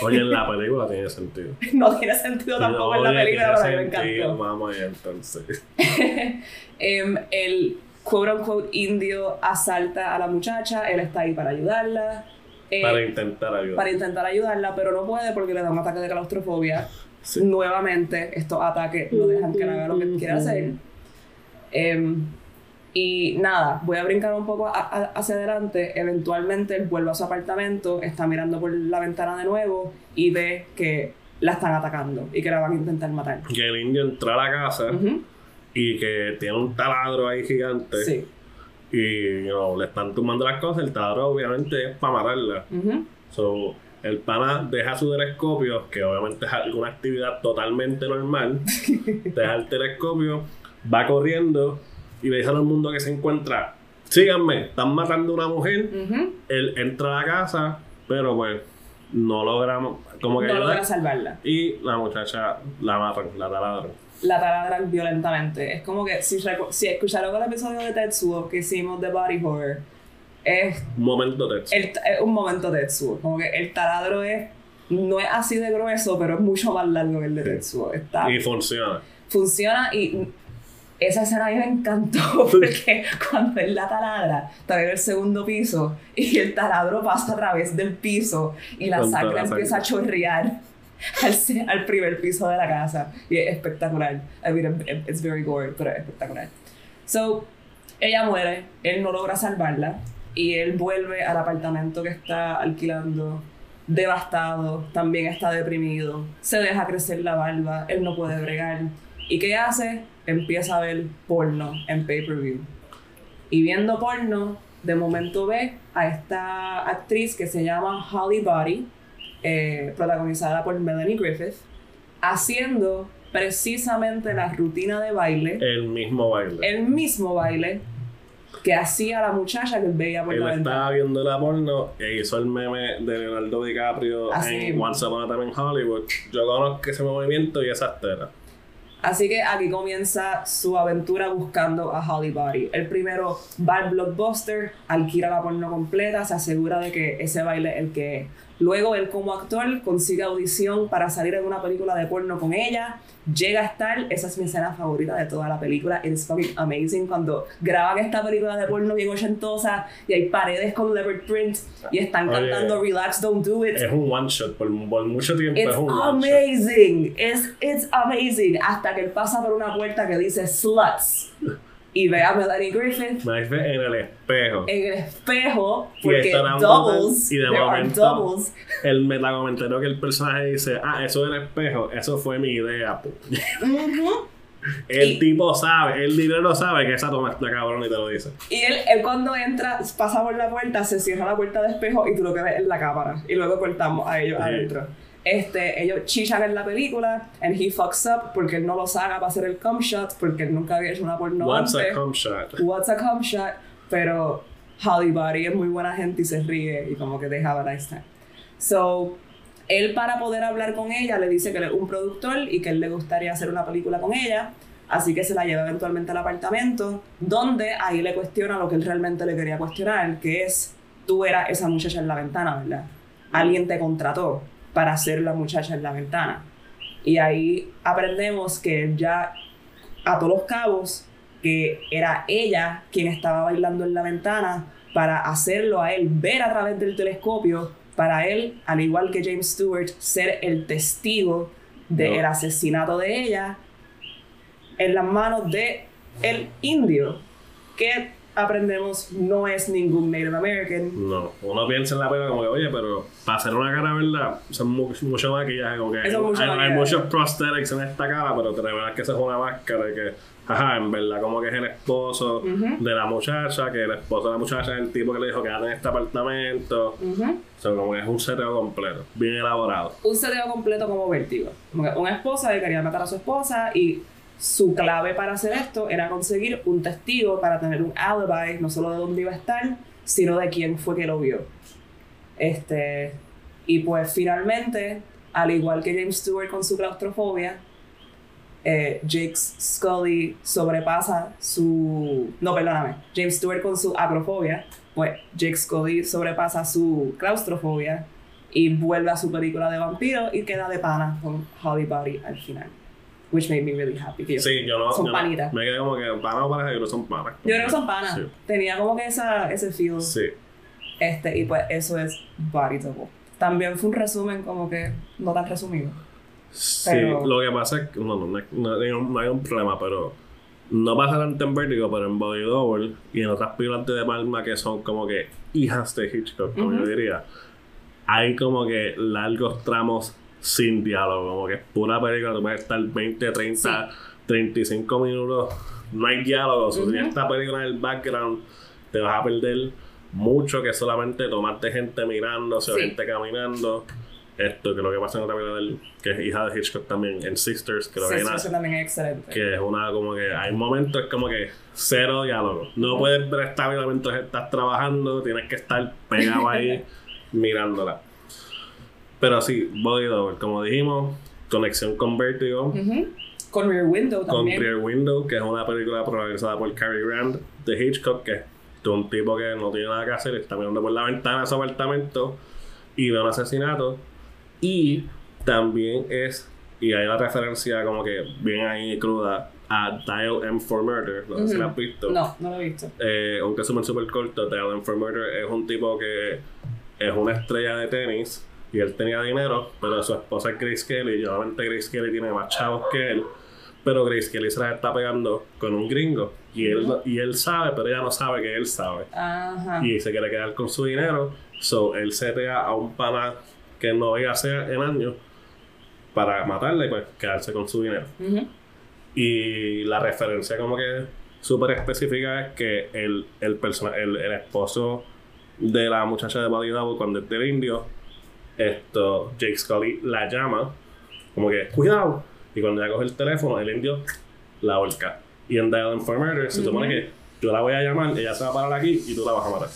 Oye, en la película tiene sentido. no tiene sentido tampoco en la Oye, película, pero me encantó. Vamos allá entonces. Em, el quote unquote indio asalta a la muchacha, él está ahí para ayudarla. eh, Para intentar ayudar. para intentar ayudarla, pero no puede porque le da un ataque de claustrofobia. Sí. Nuevamente, estos ataques no dejan que haga lo que quiere hacer. Em, y nada, voy a brincar un poco a- a- hacia adelante. Eventualmente él vuelve a su apartamento, está mirando por la ventana de nuevo y ve que la están atacando y que la van a intentar matar. Que el indio entra a la casa y que tiene un taladro ahí gigante. Sí. Y you know, le están tumbando las cosas. El taladro obviamente es para matarla. Ujú. So, el pana deja su telescopio, que obviamente es alguna actividad totalmente normal. deja el telescopio, va corriendo y le dice a todo el mundo que se encuentra: Síganme, están matando a una mujer. Él entra a la casa, pero pues no logramos como que No logra salvarla. Y la muchacha la matan, la taladran. La taladran violentamente. Es como que si, si escucharon el episodio de Tetsuo que hicimos de Body Horror, es, Un momento de el, es un momento Tetsuo. Como que el taladro es, no es así de grueso, pero es mucho más largo que el de Sí. Tetsuo. Está, Y funciona. funciona y esa escena a mí me encantó porque cuando él la taladra, está en el segundo piso y el taladro pasa a través del piso y la sangre empieza a chorrear al, al primer piso de la casa y es espectacular. I mean, it- it's very gory, pero es espectacular. So, ella muere, él no logra salvarla y él vuelve al apartamento que está alquilando devastado, también está deprimido, se deja crecer la barba, él no puede bregar. ¿Y qué hace? Empieza a ver porno en pay-per-view. Y viendo porno, de momento ve a esta actriz que se llama Holly Body, eh, protagonizada por Melanie Griffith, haciendo precisamente la rutina de baile, El mismo baile. el mismo baile que hacía la muchacha que él veía por Él la ventana. estaba viendo la porno e hizo el meme de Leonardo DiCaprio Así en mismo. Once Upon a Time in Hollywood. Yo conozco ese movimiento y esa estera. Así que aquí comienza su aventura buscando a Holly Body. El primero va al blockbuster, alquila la porno completa, se asegura de que ese baile es el que. Luego él como actor consigue audición para salir en una película de porno con ella. Llega a estar, esa es mi escena favorita de toda la película. It's fucking amazing cuando graban esta película de porno bien ochentosa y hay paredes con leopard print y están Oye. cantando Relax, Don't Do It. Es un one shot, por, por mucho tiempo It's es un one shot. amazing. It's, it's amazing. Hasta que él pasa por una puerta que dice sluts. Y ve a Melanie Griffith Me dice en el espejo. en el espejo. Y Porque la doubles. y de there are momento- doubles. El metacomentario que el personaje dice, ah, eso del espejo, eso fue mi idea. pu". Ujú. El Y- tipo sabe, el dinero sabe que esa toma está cabrón y te lo dice. Y él, él cuando entra, pasa por la puerta, se cierra la puerta de espejo y tú lo que ves es la cámara. Y luego cortamos a ellos Sí. adentro. Este, ellos chichan en la película and he fucks up porque él no lo saca para hacer el cum shot porque él nunca había hecho una porno What's antes. a cum shot? What's a cum shot, pero Holly Body es muy buena gente y se ríe y como que they have a nice time. So, él para poder hablar con ella le dice que él es un productor y que él le gustaría hacer una película con ella, así que se la lleva eventualmente al apartamento, donde ahí le cuestiona lo que él realmente le quería cuestionar, que es, tú eras esa muchacha en la ventana, ¿verdad? Alguien te contrató para ser la muchacha en la ventana. Y ahí aprendemos que ya ató los cabos, que era ella quien estaba bailando en la ventana para hacerlo a él ver a través del telescopio, para él, al igual que James Stewart, ser el testigo del No. asesinato de ella en las manos de el indio, que aprendemos no es ningún Native American. No, uno piensa en la película como que, oye, pero para hacer una cara verdad, son mu- mucho maquillaje, como que hay, mucho hay- hay muchos prosthetics en esta cara, pero te revelas que eso es una máscara que, ajá, en verdad, como que es el esposo de la muchacha, que el esposo de la muchacha es el tipo que le dijo quédate en este apartamento. Ujú. O sea, como que es un seteo completo, bien elaborado. Un seteo completo como vértigo. Como que una esposa que quería matar a su esposa y su clave para hacer esto era conseguir un testigo para tener un alibi, no solo de dónde iba a estar, sino de quién fue que lo vio. Este, y pues finalmente, al igual que James Stewart con su claustrofobia, eh, Jake Scully sobrepasa su... No, perdóname. James Stewart con su acrofobia, pues Jake Scully sobrepasa su claustrofobia y vuelve a su película de vampiro y queda de pana con Holly Berry al final. Which made me really happy. que Sí, yo no. Son yo no- panitas. me quedé como que panas o pareja, yo creo que son panas. Yo creo que son panas. Sí. Tenía como que esa, ese feel. Sí. Este, y pues eso es Body Double. También fue un resumen como que no tan resumido. Sí, Pero- lo que pasa es que no, no, no, hay- no hay un, no hay un problema, pero no pasa tanto en Vertigo, pero en Body Double y en otras películas de Palma que son como que hijas de Hitchcock, como yo diría, hay como que largos tramos sin diálogo, como que es pura película, tú puedes estar 20, 30, 35 minutos, no hay diálogo, si tienes esta película en el background, te vas a perder mucho que solamente tomarte gente mirando, o sea, Sí. gente caminando. Esto, que lo que pasa en otra película del, que es hija de Hitchcock también, en Sisters, que lo Sí, que también es excelente. que es una como que hay momentos como que cero diálogo. No puedes ver esta vida mientras estás trabajando, tienes que estar pegado ahí mirándola. Pero sí, Body Double, como dijimos, conexión con Vertigo. Con Rear Window con también. Rear Window, que es una película protagonizada por Cary Grant de Hitchcock, que es un tipo que no tiene nada que hacer, está mirando por la ventana de su apartamento y ve un asesinato. Y también es, y hay la referencia como que bien ahí cruda, a Dial M for Murder, no sé si la has visto. No, no lo he visto. Eh, un resumen súper corto, Dial M for Murder es un tipo que es una estrella de tenis y él tenía dinero, pero su esposa es Grace Kelly y obviamente Grace Kelly tiene más chavos que él, pero Grace Kelly se la está pegando con un gringo y él, y él sabe, pero ella no sabe que él sabe Ajá. y se quiere quedar con su dinero, so él setea a un pana que no veía hacer en años para matarle y pues quedarse con su dinero. Y la referencia como que súper específica es que el, el, persona, el, el esposo de la muchacha de Body Double cuando es del indio, esto, Jake Scully la llama, como que, cuidado. Y cuando ella coge el teléfono, el indio la ahorca. Y en Dial for Murder se supone que yo la voy a llamar, ella se va a parar aquí y tú la vas a matar.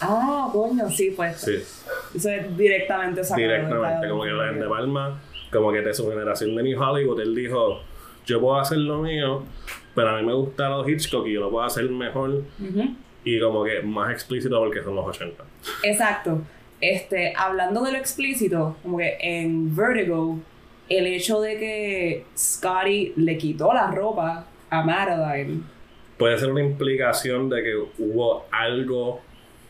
Ah, coño, sí, pues. Sí, Eso es directamente sacado directamente. Como que. Brian de Palma, como que de su generación de New Hollywood, él dijo, yo puedo hacer lo mío, pero a mí me gusta los Hitchcock y yo lo puedo hacer mejor y como que más explícito porque son los 80. Exacto. Este, hablando de lo explícito, como que en Vertigo, el hecho de que Scotty le quitó la ropa a Madeline, Puede ser una implicación de que hubo algo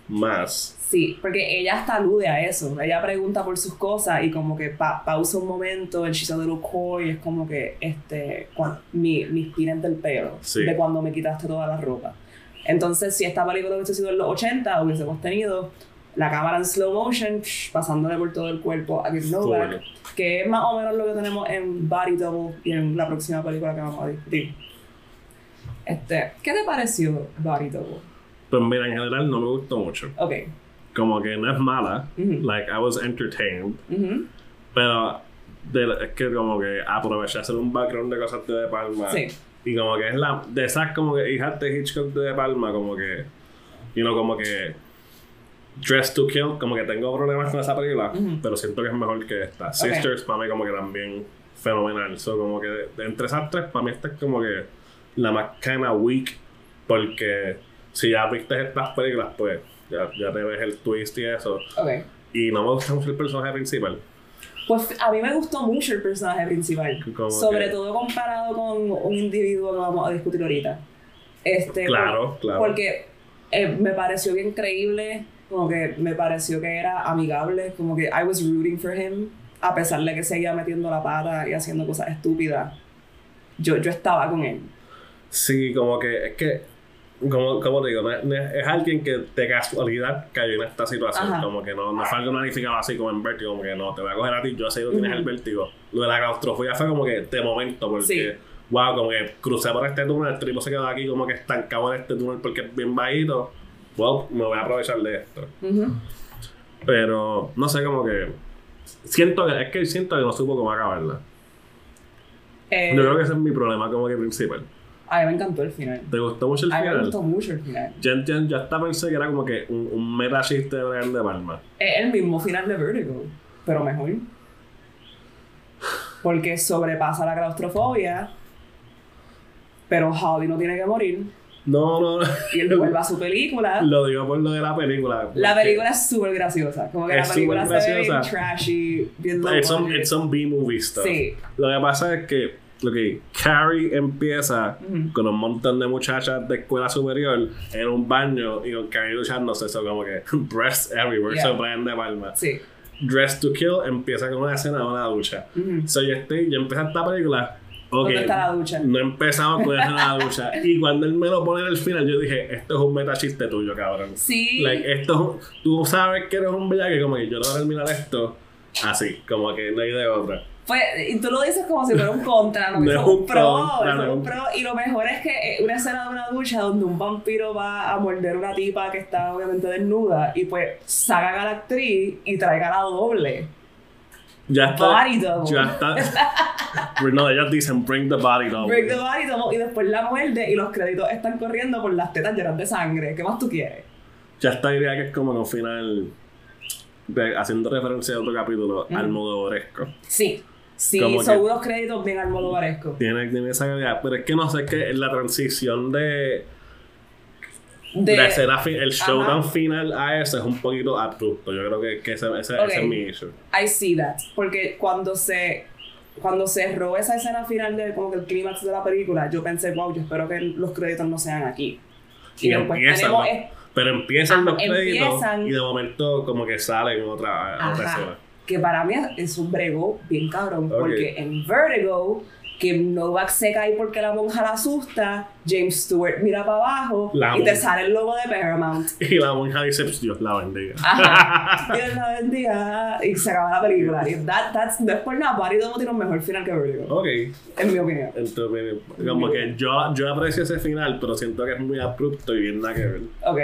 más. sí, porque ella hasta alude a eso. Ella pregunta por sus cosas y como que pa- pausa un momento, el she's a little coy, es como que este, cuan- mi, del pelo, Sí. de cuando me quitaste toda la ropa. Entonces, si esta película hubiese sido en los 80, hubiésemos tenido la cámara en slow motion, psh, pasándole por todo el cuerpo a Give No. Back, que es más o menos lo que tenemos en Body Double y en la próxima película que vamos a discutir. Este, ¿Qué te pareció Body Double? Pues mira, en general no me gustó mucho. Ok. Como que no es mala. Ujú. Like, I was entertained. Ujú. Pero de- es que como que aproveché hacer un background de cosas de De Palma. Sí. Y como que es la... De esas como que hijas de Hitchcock de De Palma, como que... You know, como que... Dress to Kill, como que tengo problemas con esa película, pero siento que es mejor que esta. Sisters, para mí, como que también fenomenal. So, como que entre esas tres, para mí, esta es como que la más kinda weak, porque si ya viste estas películas, pues ya, ya te ves el twist y eso. Ok. Y no me gusta mucho el personaje principal. Pues a mí me gustó mucho el personaje principal. Sobre que- todo comparado con un individuo que vamos a discutir ahorita. Este, Claro, claro. Porque eh, me pareció bien creíble, como que me pareció que era amigable, como que I was rooting for him, a pesar de que seguía metiendo la pata y haciendo cosas estúpidas. Yo, yo estaba con él. Sí, como que es que como, como te digo, no es, no es- es alguien que de casualidad cayó en esta situación. Ajá. Como que no, no fue algo planificado así como en vértigo, como que no, te voy a coger a ti, yo sé que tienes Ujú. el vértigo. Lo de la claustrofobia fue como que de momento, porque, Sí. wow, como que crucé por este túnel, el tripo se quedó aquí como que estancado en este túnel porque es bien bajito. Well, me voy a aprovechar de esto. Pero, no sé, como que. Siento que, es que siento que no supo cómo acabarla. Eh, Yo creo que ese es mi problema como que principal. A mí me encantó el final. ¿Te gustó mucho el A mí me final? gustó mucho el final. Ya, ya, ya hasta pensé que era como que un, un meta chiste de Brian de Palma. Es el mismo final de Vertigo, pero mejor. Porque sobrepasa la claustrofobia, pero Howdy no tiene que morir No, no, no. y él vuelve a su película. Lo digo por lo de la película. La película es súper graciosa. Como que Es la película se ve trashy, bien It's some, budget. it's some B-movie stuff. Sí. Lo que pasa es que, ok, Carrie empieza Ujú. con un montón de muchachas de escuela superior en un baño y con Carrie luchándose, eso como que breasts everywhere, Yeah. so Brian de Palma. Sí. Dress to Kill empieza con una escena de una ducha. Ujú. So yo estoy, yo empecé esta película. Ok, ¿Dónde está la ducha? No empezamos con esa la ducha. Y cuando él me lo pone en el final, yo dije, esto es un meta chiste tuyo, cabrón. Sí. Like, esto, es un- tú sabes que eres un bellaque, como que yo no voy a terminar esto así, como que no hay de otra. Pues, y tú lo dices como si fuera un contra, no, es un un pro, contra, no es un pro. Y lo mejor es que eh, una escena de una ducha donde un vampiro va a morder a una tipa que está obviamente desnuda y pues sacan a la actriz y traigan a la doble. Ya está. Body double. Ya está. Pero no, ellos dicen bring the body double. Break the body double y después la muerde y los créditos están corriendo por las tetas llenas de sangre. ¿Qué más tú quieres? Ya está diría que es como en un final, de- haciendo referencia a otro capítulo, al modoresco. Sí. Sí, Como son unos créditos bien almodovarescos. Tiene, tiene esa calidad, pero es que no sé, es que la transición de, De, la escena, el showdown Ajá. final a eso es un poquito abrupto. Yo creo que, que ese, ese, Ok. ese es mi issue. I see that. Porque cuando se cuando cerró esa escena final de como que el clímax de la película, yo pensé, wow, yo espero que los créditos no sean aquí. Y, después empiezan, tenemos pero empiezan Ajá, los créditos empiezan- y de momento como que salen en otra, otra Ajá. escena. que para mí es un brego bien cabrón, Ok. porque en Vertigo, que Novak se cae porque la monja la asusta, James Stewart mira para abajo La y te sale el logo de Paramount. Y la monja dice, "Pues, Dios la bendiga. Ajá. Dios la bendiga. Y se acaba la película. Y that, that's, no es por nada, Barry Domo tiene un mejor final que Vertigo, ok. en mi opinión. Entonces, como que yo, yo aprecio ese final, pero siento que es muy abrupto y bien nada que ver. Ok,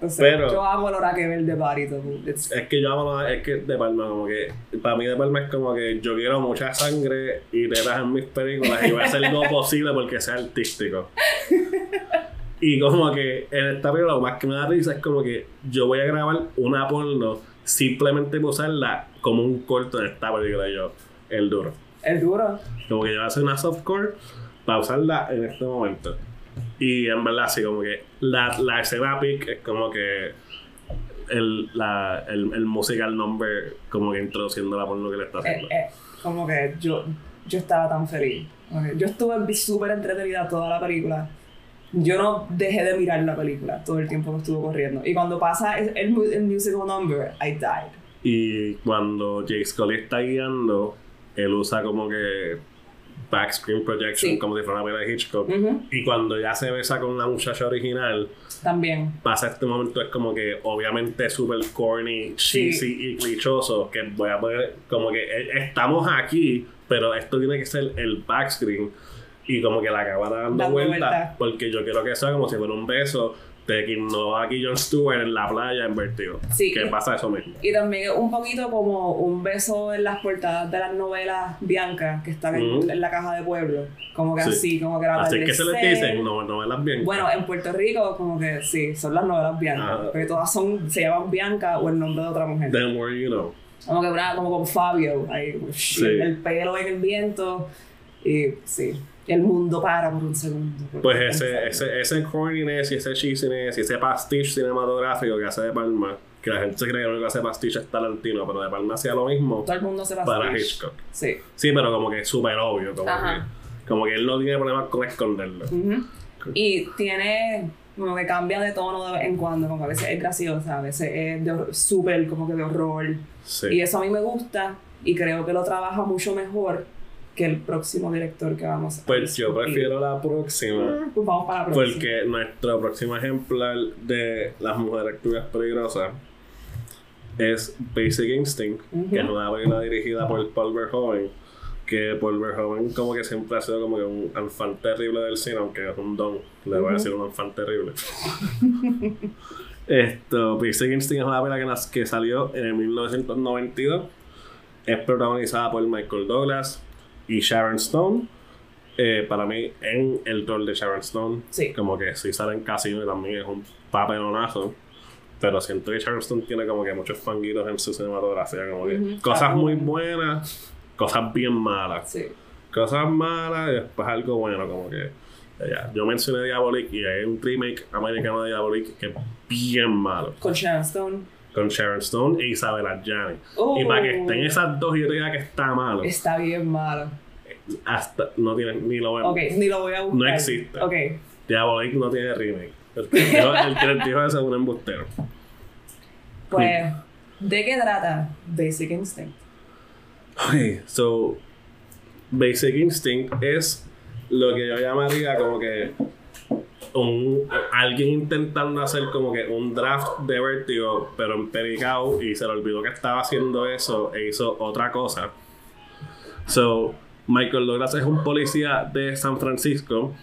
pues, Pero- yo amo el hora que ver de Barry Domo. Es que yo amo, es que de Palma, como que, para mí de Palma es como que yo quiero mucha sangre y tetas en mis películas y voy a hacer lo posible porque sea artístico. Y como que en esta película lo más que me da risa es como que yo voy a grabar una porno simplemente por usarla como un corto de esta película yo, el duro. Es duro. Como que yo voy a hacer una softcore para usarla en este momento. Y en verdad, sí, como que la, la escena pic es como que el, la, el, el musical number, como que introduciendo la porno que le está Eh, haciendo. eh, como que yo, yo estaba tan feliz. Ok, Yo estuve súper entretenida toda la película. Yo no dejé de mirar la película todo el tiempo que estuvo corriendo. Y cuando pasa el, el, mu- el musical number, I died. Y cuando Jake Scully está guiando, él usa como que backscreen projection, Sí. como si fuera una película de Hitchcock. Ujú, Y cuando ya se besa con la muchacha original, También. pasa este momento es como que obviamente súper corny, Sí. cheesy y clichoso que voy a poner como que eh, estamos aquí pero esto tiene que ser el backscreen y como que la cámara dando, Dando vuelta vuelta. porque yo quiero que sea como si fuera un beso de quien no va aquí Jon Stewart en la playa en Vertigo Sí. que pasa eso mismo Y también un poquito como un beso en las portadas de las novelas Bianca que están en- la caja de pueblo. Como que Sí. así, como que la así que se les dicen no, novelas bien Bueno, en Puerto Rico, como que sí, son las novelas Bianca. Ah. Porque todas son, se llaman Bianca o el nombre de otra mujer. the more you know Como que una, como con Fabio, ahí, Sí. el pelo en el viento. Y sí, el mundo para por un segundo. Pues ese, ese, ese corniness y ese cheesiness y ese pastiche cinematográfico que hace De Palma, que la gente se cree que lo único que hace pastiche es Tarantino, pero De Palma hacía lo mismo Todo el mundo se va para Hitchcock. Sí. Sí, pero como que es súper obvio, como Ajá. que, como que él no tiene problemas con esconderlo. Y tiene como que cambia de tono de vez en cuando, como que a veces es graciosa, a veces es de súper como que de horror. Sí. Y eso a mí me gusta y creo que lo trabaja mucho mejor que el próximo director que vamos a Pues yo prefiero la próxima. Pues vamos para la próxima. Porque nuestro próximo ejemplar de las mujeres activas peligrosas es Basic Instinct, que es una película dirigida por Paul Verhoeven. Que Paul Verhoeven como que siempre ha sido como que un enfant terrible del cine, aunque es un don, le voy a decir un enfant terrible. Esto, Basic Instinct es una película que, nas- que salió en el 1992. Es protagonizada por Michael Douglas y Sharon Stone. Eh, para mí, en el rol de Sharon Stone, Sí. como que si sale en Casino también es un papelonazo. Pero siento que Sharon Stone tiene como que muchos fanguitos en su cinematografía, como que cosas muy buenas, cosas bien malas. Sí. Cosas malas y después algo bueno, como que. ya, Yo mencioné Diabolic y hay un remake americano de Diabolic que es bien malo. Con Sharon Stone. Con Sharon Stone e Isabella Gianni. Oh. Y para que estén esas dos yo diga que está malo, Está bien malo. hasta no tiene ni lo vemos. Ok, ni lo voy a buscar. No existe. Ok. Diabolic no tiene remake. El que dijo, el que les dijo eso es un embustero. Pues, ¿de qué trata Basic Instinct? Ok, so Basic Instinct es lo que yo llamaría como que un, alguien intentando hacer como que un draft de Vertigo, pero en Pericao y se le olvidó que estaba haciendo eso e hizo otra cosa. So, Michael Douglas es un policía de San Francisco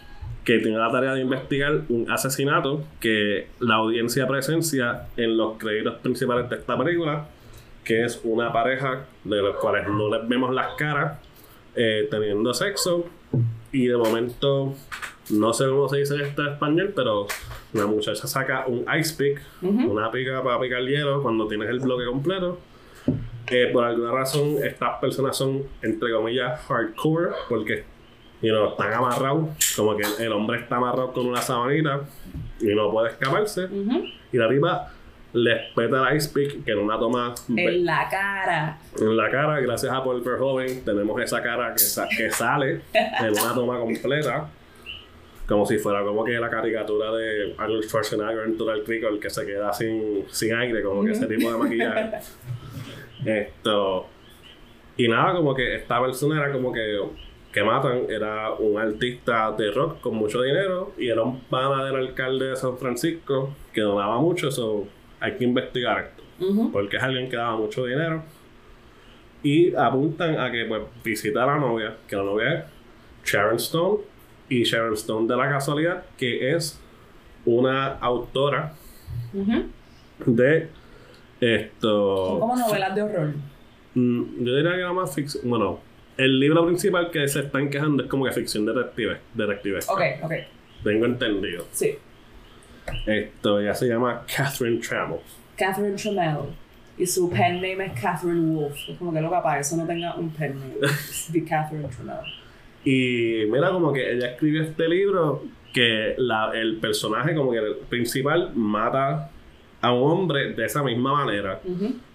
que tiene la tarea de investigar un asesinato que la audiencia presencia en los créditos principales de esta película, que es una pareja de los cuales no les vemos las caras eh, teniendo sexo y de momento no sé cómo se dice esto en español, pero la muchacha saca un ice pick, Ujú. una pica para picar hielo cuando tienes el bloque completo. Eh, por alguna razón, estas personas son, entre comillas, hardcore, porque you know, están amarrados, como que el hombre está amarrado con una sabanita y no puede escaparse. Y la tipa les peta el ice pick, que en una toma En la cara. en la cara, gracias a Paul Verhoeven, tenemos esa cara que, sa- que sale en una toma completa. Como si fuera como que la caricatura de Arnold Schwarzenegger en Total Recall que se queda sin, sin aire, como que ese tipo de maquillaje. Esto. Y nada, como que esta persona era como que que matan era un artista de rock con mucho dinero y era un pana del alcalde de San Francisco que donaba mucho, eso hay que investigar esto porque es alguien que daba mucho dinero. Y apuntan a que pues visita a la novia, que la novia es Sharon Stone, y Sharon Stone de la casualidad, que es una autora de Son esto. como novelas de horror. Mm, Yo diría que era más ficción. Bueno, el libro principal que se están quejando es como que ficción detective. detective Ok, ok. Tengo entendido. Sí. Esto ya se llama Catherine Trammell. Catherine Trammell. Y su pen name es Catherine Wolf. Es como que loca para eso no tenga un pen name. Es de Catherine Trammell. Y mira, como que ella escribió este libro que la- el personaje, como que el principal, mata a un hombre de esa misma manera.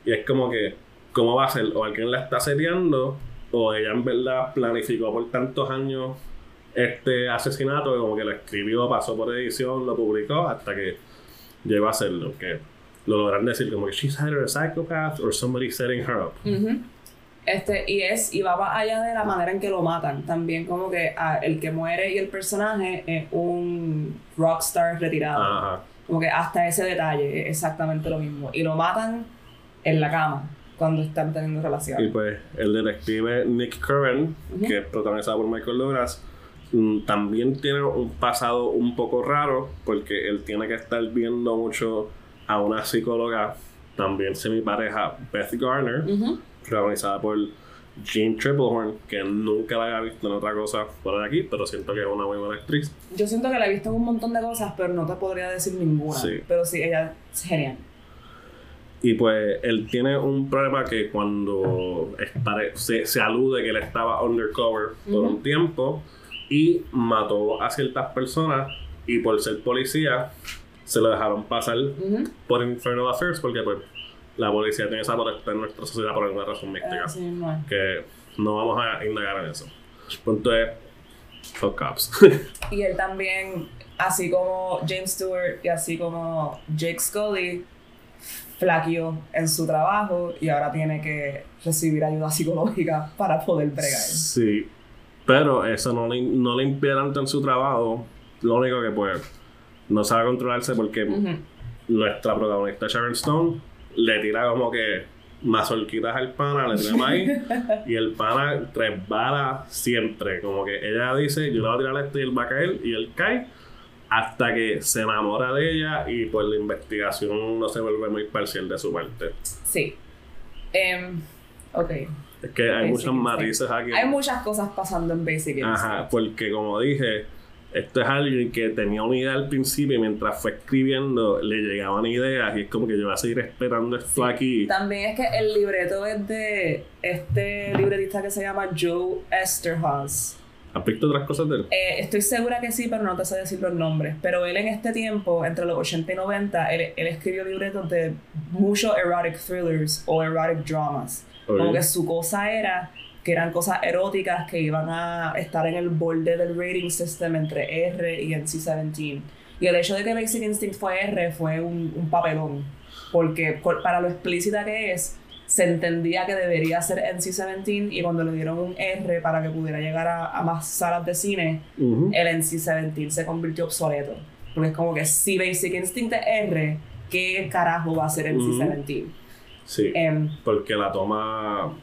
Y es como que, ¿cómo va a ser? O alguien la está seteando, o ella en verdad planificó por tantos años este asesinato, como que lo escribió, pasó por edición, lo publicó, hasta que llegó a hacerlo. Que lo logran decir como que she's either a psychopath or somebody setting her up. Este, y es, y va más allá de la manera en que lo matan. También como que ah, el que muere y el personaje es un rockstar retirado. Ajá. Como que hasta ese detalle es exactamente lo mismo. Y lo matan en la cama cuando están teniendo Y relaciones. pues el detective Nick Curran, Ujú. que es protagonizado por Michael Douglas, también tiene un pasado un poco raro porque él tiene que estar viendo mucho a una psicóloga, también semi-pareja, Beth Garner, protagonizada por Jean Triplehorn, que nunca la había visto en otra cosa fuera de aquí, pero siento que es una muy buena actriz. Yo siento que la he visto en un montón de cosas, pero no te podría decir ninguna. Sí. Pero sí, ella es genial. Y pues él tiene un problema que cuando se, se alude que él estaba undercover por un tiempo y mató a ciertas personas y por ser policía se lo dejaron pasar Ujú. por Infernal Affairs porque pues la policía tiene esa potestad en nuestra sociedad por alguna razón mística es. que no vamos a indagar en eso. Punto es fuck cops. Y él también, así como James Stewart y así como Jake Scully, flaqueó en su trabajo y ahora tiene que recibir ayuda psicológica para poder bregar. Sí, Pero eso no le, no le impide tanto en su trabajo. Lo único que pues no sabe controlarse porque nuestra protagonista Sharon Stone le tira como que mazorquitas al pana, le tira maíz y el pana resbala siempre. Como que ella dice, yo le voy a tirar esto y él va a caer y él cae hasta que se enamora de ella y pues la investigación no se vuelve muy parcial de su parte. Sí. Em, ok. Es que hay muchos matices aquí. Hay muchas cosas pasando en Basic Instinct. Ajá, porque como dije, esto es alguien que tenía una idea al principio y mientras fue escribiendo le llegaban ideas y es como que yo voy a seguir esperando esto aquí. También es que el libreto es de este libretista que se llama Joe Esterhaus. ¿Has visto otras cosas de él? Eh, estoy segura que sí, pero no te sé decir los nombres. Pero él en este tiempo, entre los 80 y 90, él, él escribió libretos de muchos erotic thrillers o erotic dramas. Como que su cosa era que eran cosas eróticas que iban a estar en el borde del rating system entre R y NC-17. Y el hecho de que Basic Instinct fue R fue un, un papelón. Porque para lo explícita que es, se entendía que debería ser NC-17 y cuando le dieron un R para que pudiera llegar a, más salas de cine, el NC-17 se convirtió obsoleto. Porque es como que si Basic Instinct es R, ¿qué carajo va a ser NC-17? Sí. Em, porque la toma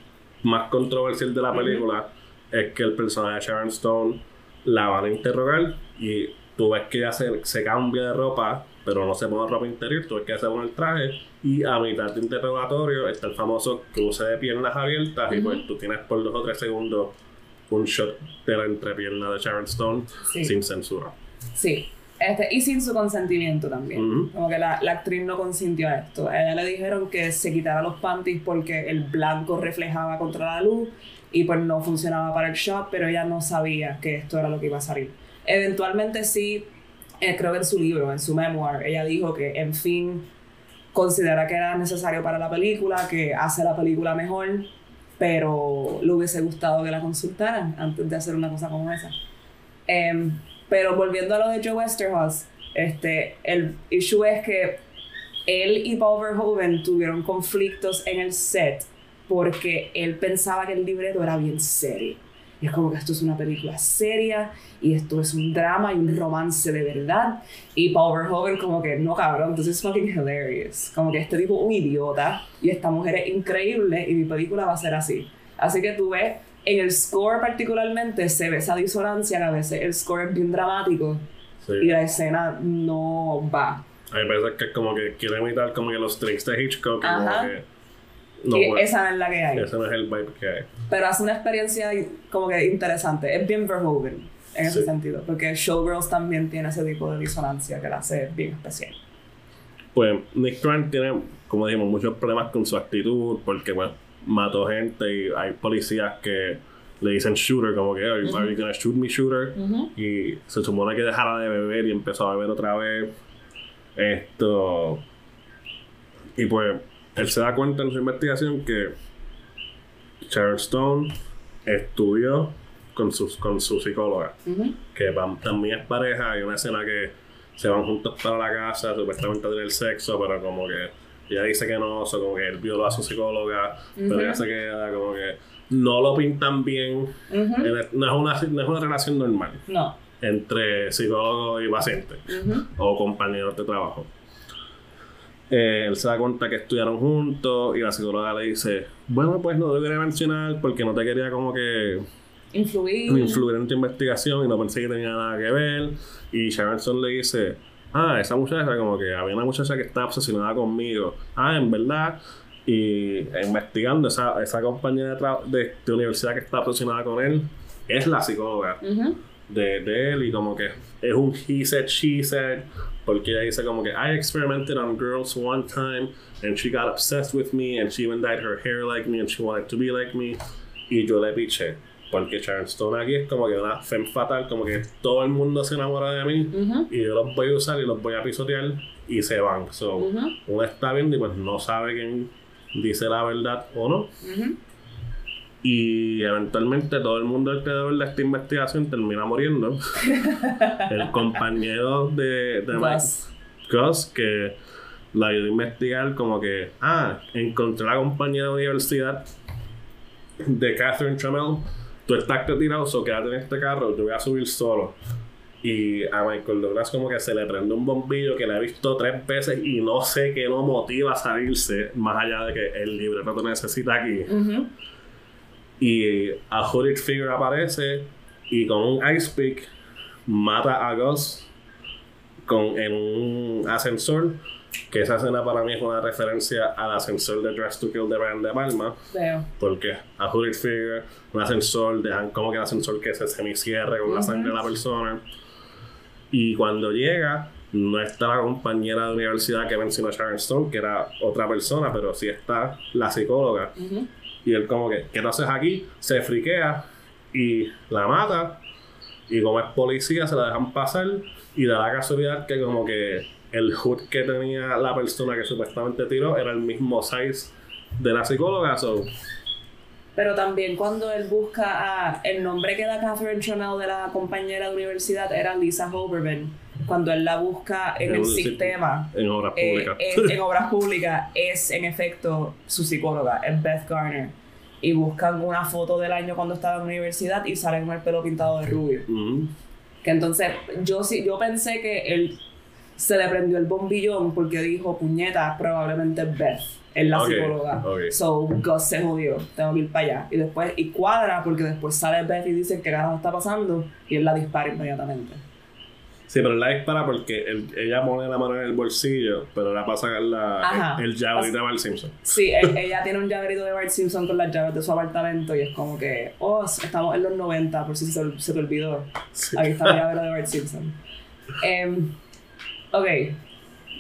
más controversial de la película es que el personaje de Sharon Stone la van a interrogar y tú ves que ella se, cambia de ropa, pero no se pone ropa interior, tú ves que ella se pone el traje y a mitad de interrogatorio está el famoso cruce de piernas abiertas y pues tú tienes por dos o tres segundos un shot de la entrepierna de Sharon Stone sin censura. Sí. Este, y sin su consentimiento también. Como que la, la, actriz no consintió a esto. A ella le dijeron que se quitara los panties porque el blanco reflejaba contra la luz y pues no funcionaba para el shot, pero ella no sabía que esto era lo que iba a salir. Eventualmente sí, eh, creo que en su libro, en su memoir, ella dijo que en fin considera que era necesario para la película, que hace la película mejor, pero le hubiese gustado que la consultaran antes de hacer una cosa como esa. Eh, pero volviendo a lo de Joe Westerhaus, este, el issue es que él y Paul Verhoeven tuvieron conflictos en el set porque él pensaba que el libreto era bien serio. Y es como que esto es una película seria y esto es un drama y un romance de verdad. Y Paul Verhoeven como que, no cabrón, this is fucking hilarious. Como que este tipo es un idiota y esta mujer es increíble y mi película va a ser así. Así que tú ves en el score particularmente se ve esa disonancia que a veces el score es bien dramático y la escena no va. A mí me parece que es como que quiere imitar como que los tricks de Hitchcock y como que no, y esa es la que hay. Ese no es el vibe que hay. Pero hace una experiencia como que interesante. Es bien Verhoeven en ese sentido. Porque Showgirls también tiene ese tipo de disonancia que la hace bien especial. Pues Nick Grant tiene, como dijimos, muchos problemas con su actitud. Porque, bueno, mató gente y hay policías que le dicen shooter, como que, are, you gonna shoot me, shooter? Y se supone que dejara de beber y empezó a beber otra vez. Esto. Y pues, él se da cuenta en su investigación que Sharon Stone estudió con, sus, con su psicóloga, que también es pareja. Hay una escena que se van juntos para la casa, supuestamente a tener sexo, pero como que ella dice que no, o como que él violó a su psicóloga, pero ella se queda como que no lo pintan bien. no, es una, no es una relación normal. No. Entre psicólogo y paciente o compañeros de trabajo. Eh, él se da cuenta que estudiaron juntos y la psicóloga le dice, bueno, pues no te quería mencionar porque no te quería como que influir. influir en tu investigación y no pensé que tenía nada que ver. Y Sharon le dice, ah, esa muchacha, como que había una muchacha que estaba obsesionada conmigo. Ah, en verdad. Y investigando, esa, esa compañera de, de, universidad que está obsesionada con él es la psicóloga de, de, él. Y como que es un he said, she said. Porque ella dice como que I experimented on girls one time and she got obsessed with me and she even dyed her hair like me and she wanted to be like me. Y yo le piché. Porque Sharon Stone aquí es como que una femme fatal, como que todo el mundo se enamora de mí y yo los voy a usar y los voy a pisotear y se van. So, uno está viendo y pues no sabe quién dice la verdad o no. Y eventualmente todo el mundo alrededor de esta investigación termina muriendo. el compañero de, de Gus. Gus, que la ayudó a investigar como que, ah, encontré la compañera de universidad de Catherine Trammell tú estás tirado, so quédate en este carro, yo voy a subir solo. Y a Michael Douglas como que se le prende un bombillo que le he visto tres veces y no sé qué lo motiva a salirse, más allá de que el libreto te necesita aquí. Y a Hooded Figure aparece y con un Ice Pick mata a Gus con, en un ascensor. Que esa escena para mí es una referencia al ascensor de Dress to Kill de Brian De Palma. Veo. Porque a Hooded Figure, un ascensor, dejan como que el ascensor que se semicierre con la sangre de la persona. Y cuando llega, no está la compañera de universidad que mencionó Sharon Stone, que era otra persona, pero sí está la psicóloga. Y él como que, ¿qué tú haces aquí? Se friquea y la mata. Y como es policía, se la dejan pasar. Y da la casualidad que como que el hood que tenía la persona que supuestamente tiró era el mismo size de la psicóloga. So, Pero también cuando él busca a... El nombre que da Catherine Chanel de la compañera de universidad era Lisa Hoberman. Cuando él la busca en En el sistema, en obras eh, públicas. en, obras públicas, es en efecto su psicóloga, es Beth Garner. Y buscan una foto del año cuando estaba en la universidad y sale con el pelo pintado de rubio. Ujú. Que entonces yo sí, yo pensé que él se le prendió el bombillón porque dijo, puñeta, probablemente Beth es la psicóloga. ok. So Gus se jodió, tengo que ir para allá. Y después, y cuadra porque después sale Beth y dice qué carajo está pasando y él la dispara inmediatamente. Sí, pero la dispara porque él- ella pone la mano en el bolsillo, pero la pasa la, Ajá. el llave de Bart Simpson. Sí, él- ella tiene un llaverito de Bart Simpson con las llaves de su apartamento y es como que, oh, estamos en los 90, por si se, se te olvidó. Sí. Aquí está el llavero de Bart Simpson. Em, ok.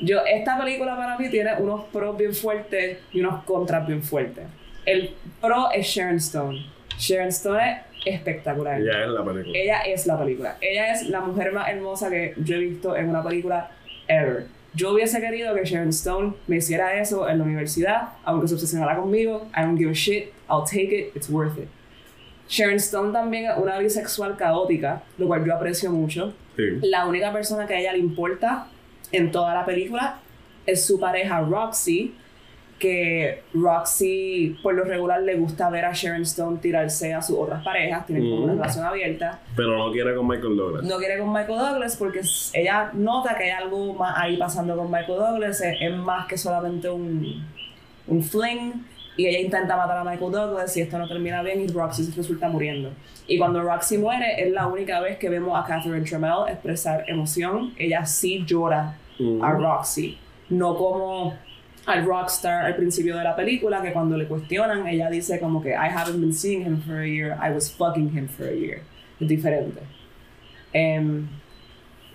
Yo, esta película para mí tiene unos pros bien fuertes y unos contras bien fuertes. El pro es Sharon Stone. Sharon Stone es espectacular. Ella es la película. Ella es la película. Ella es la mujer más hermosa que yo he visto en una película ever. Yo hubiese querido que Sharon Stone me hiciera eso en la universidad, aunque se obsesionara conmigo. I don't give a shit. I'll take it. It's worth it. Sharon Stone también es una bisexual caótica, lo cual yo aprecio mucho. Sí. La única persona que a ella le importa en toda la película es su pareja Roxy, que Roxy por lo regular le gusta ver a Sharon Stone tirarse a sus otras parejas, tienen como una Mm. relación abierta. Pero no quiere con Michael Douglas. No quiere con Michael Douglas porque ella nota que hay algo más ahí pasando con Michael Douglas, es, es más que solamente un, un fling. Y ella intenta matar a Michael Douglas y esto no termina bien y Roxy resulta muriendo. Y cuando Roxy muere es la única vez que vemos a Catherine Tremel expresar emoción. Ella sí llora A Roxy. No como al rockstar al principio de la película, que cuando le cuestionan, ella dice como que I haven't been seeing him for a year, I was fucking him for a year. Es diferente. Em,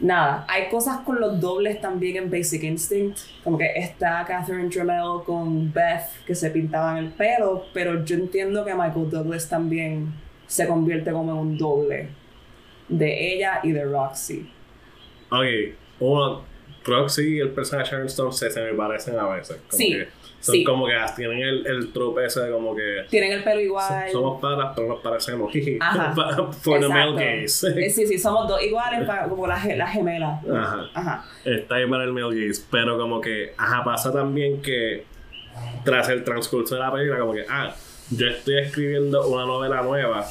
nada, hay cosas con los dobles también en Basic Instinct, como que está Catherine Tremel con Beth que se pintaban el pelo, pero yo entiendo que Michael Douglas también se convierte como en un doble de ella y de Roxy. Ok, uno, Roxy y el personaje de Sharon Stone se, se me parecen a veces. Como Sí, que son sí. como que tienen el, el trope ese de como que Tienen el pelo so- igual. somos paras, pero nos parecemos. Ajá. For the male Exacto. gaze. Eh, Sí, sí, somos dos iguales, pa- como las las gemelas. Ajá. Ajá. Está ahí para el male gaze. Pero como que, ajá, pasa también que tras el transcurso de la película, como que, ah, yo estoy escribiendo una novela nueva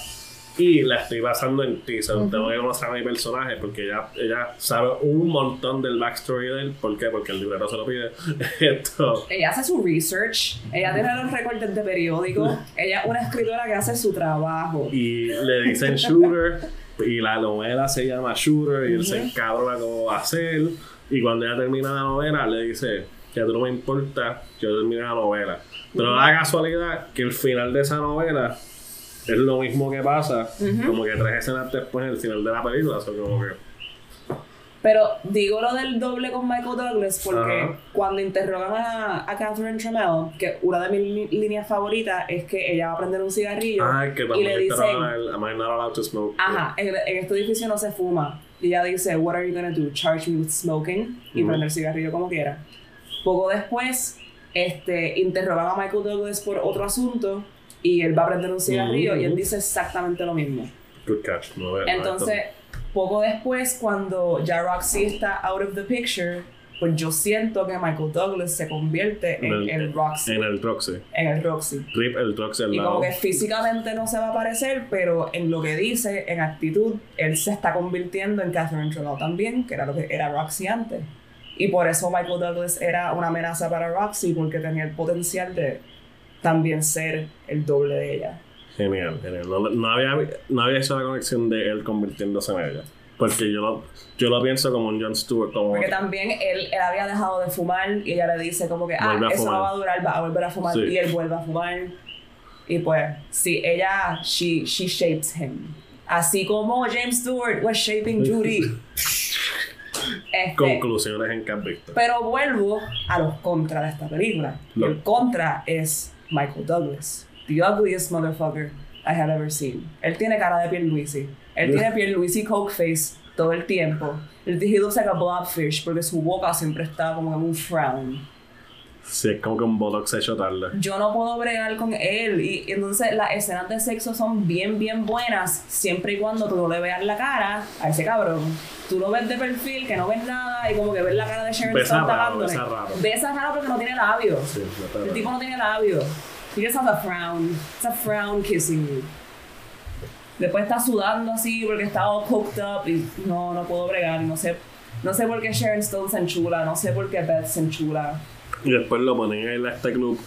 y la estoy basando en ti. So, Tengo que conocer a mi personaje porque ella, ella sabe un montón del backstory de él. ¿Por qué? Porque el librero se lo pide. Esto. Ella hace su research, ella tiene los recortes de periódico, ella es una escritora que hace su trabajo. Y le dicen shooter. Y la novela se llama Shooter. Y él se encabrona cómo va a ser. Y cuando ella termina la novela, le dice: Que a tú no me importa, yo termine la novela. Pero da la casualidad que el final de esa novela es lo mismo que pasa, como que tres escenas después en el final de la película. O sea, como que. Pero digo lo del doble con Michael Douglas porque Ajá. cuando interrogan a, a Catherine Tremel, que una de mis líneas favoritas es que ella va a prender un cigarrillo Ay, que y le dicen, el Am I not allowed to smoke? ajá, en, en este edificio no se fuma. Y ella dice, what are you gonna do? Charge me with smoking y Ujú. prender el cigarrillo como quiera. Poco después, este, interrogan a Michael Douglas por otro asunto y él va a prender un cigarrillo y él Ujú. dice exactamente lo mismo. Good catch. No, no, Entonces, poco después, cuando ya Roxy está out of the picture, pues yo siento que Michael Douglas se convierte en, el, Roxy. En el Roxy. En el Roxy. Rip el Roxy al Y lado. como que físicamente no se va a parecer, pero en lo que dice, en actitud, él se está convirtiendo en Catherine Trelaw también, que era lo que era Roxy antes. Y por eso Michael Douglas era una amenaza para Roxy, porque tenía el potencial de también ser el doble de ella. Genial, genial. No, no había, no había hecho la conexión de él convirtiéndose en ella. Porque yo lo, yo lo pienso como un Jon Stewart. Como Porque también él, él había dejado de fumar y ella le dice como que, ah, eso no va a durar, va a volver a fumar Sí. y él vuelve a fumar. Y pues, sí, ella, she, she shapes him. Así como James Stewart was shaping Judy. Este, conclusiones en que has visto. pero vuelvo a los contras de esta película. No. el contra es Michael Douglas. The ugliest motherfucker I have ever seen. Él tiene cara de Pierluisi. Él tiene Pierluisi coke face todo el tiempo. He looks like a blobfish porque su boca siempre está como en un frown. Sí, es como que un botox hecho tarde. Yo no puedo bregar con él. Y, y entonces las escenas de sexo son bien, bien buenas siempre y cuando tú no le veas la cara a ese cabrón. Tú lo ves de perfil, que no ves nada y como que ves la cara de Sharon Stone tapándole. besa raro. Besa raro porque no tiene labios. Sí, no El tipo no tiene labios. He just has a frown. It's a frown kissing you. Después está sudando así porque está all coked up y no, no puedo bregar. No sé, no sé por qué Sharon Stone se enchula, no sé por qué Beth se enchula. Y después lo ponen en este club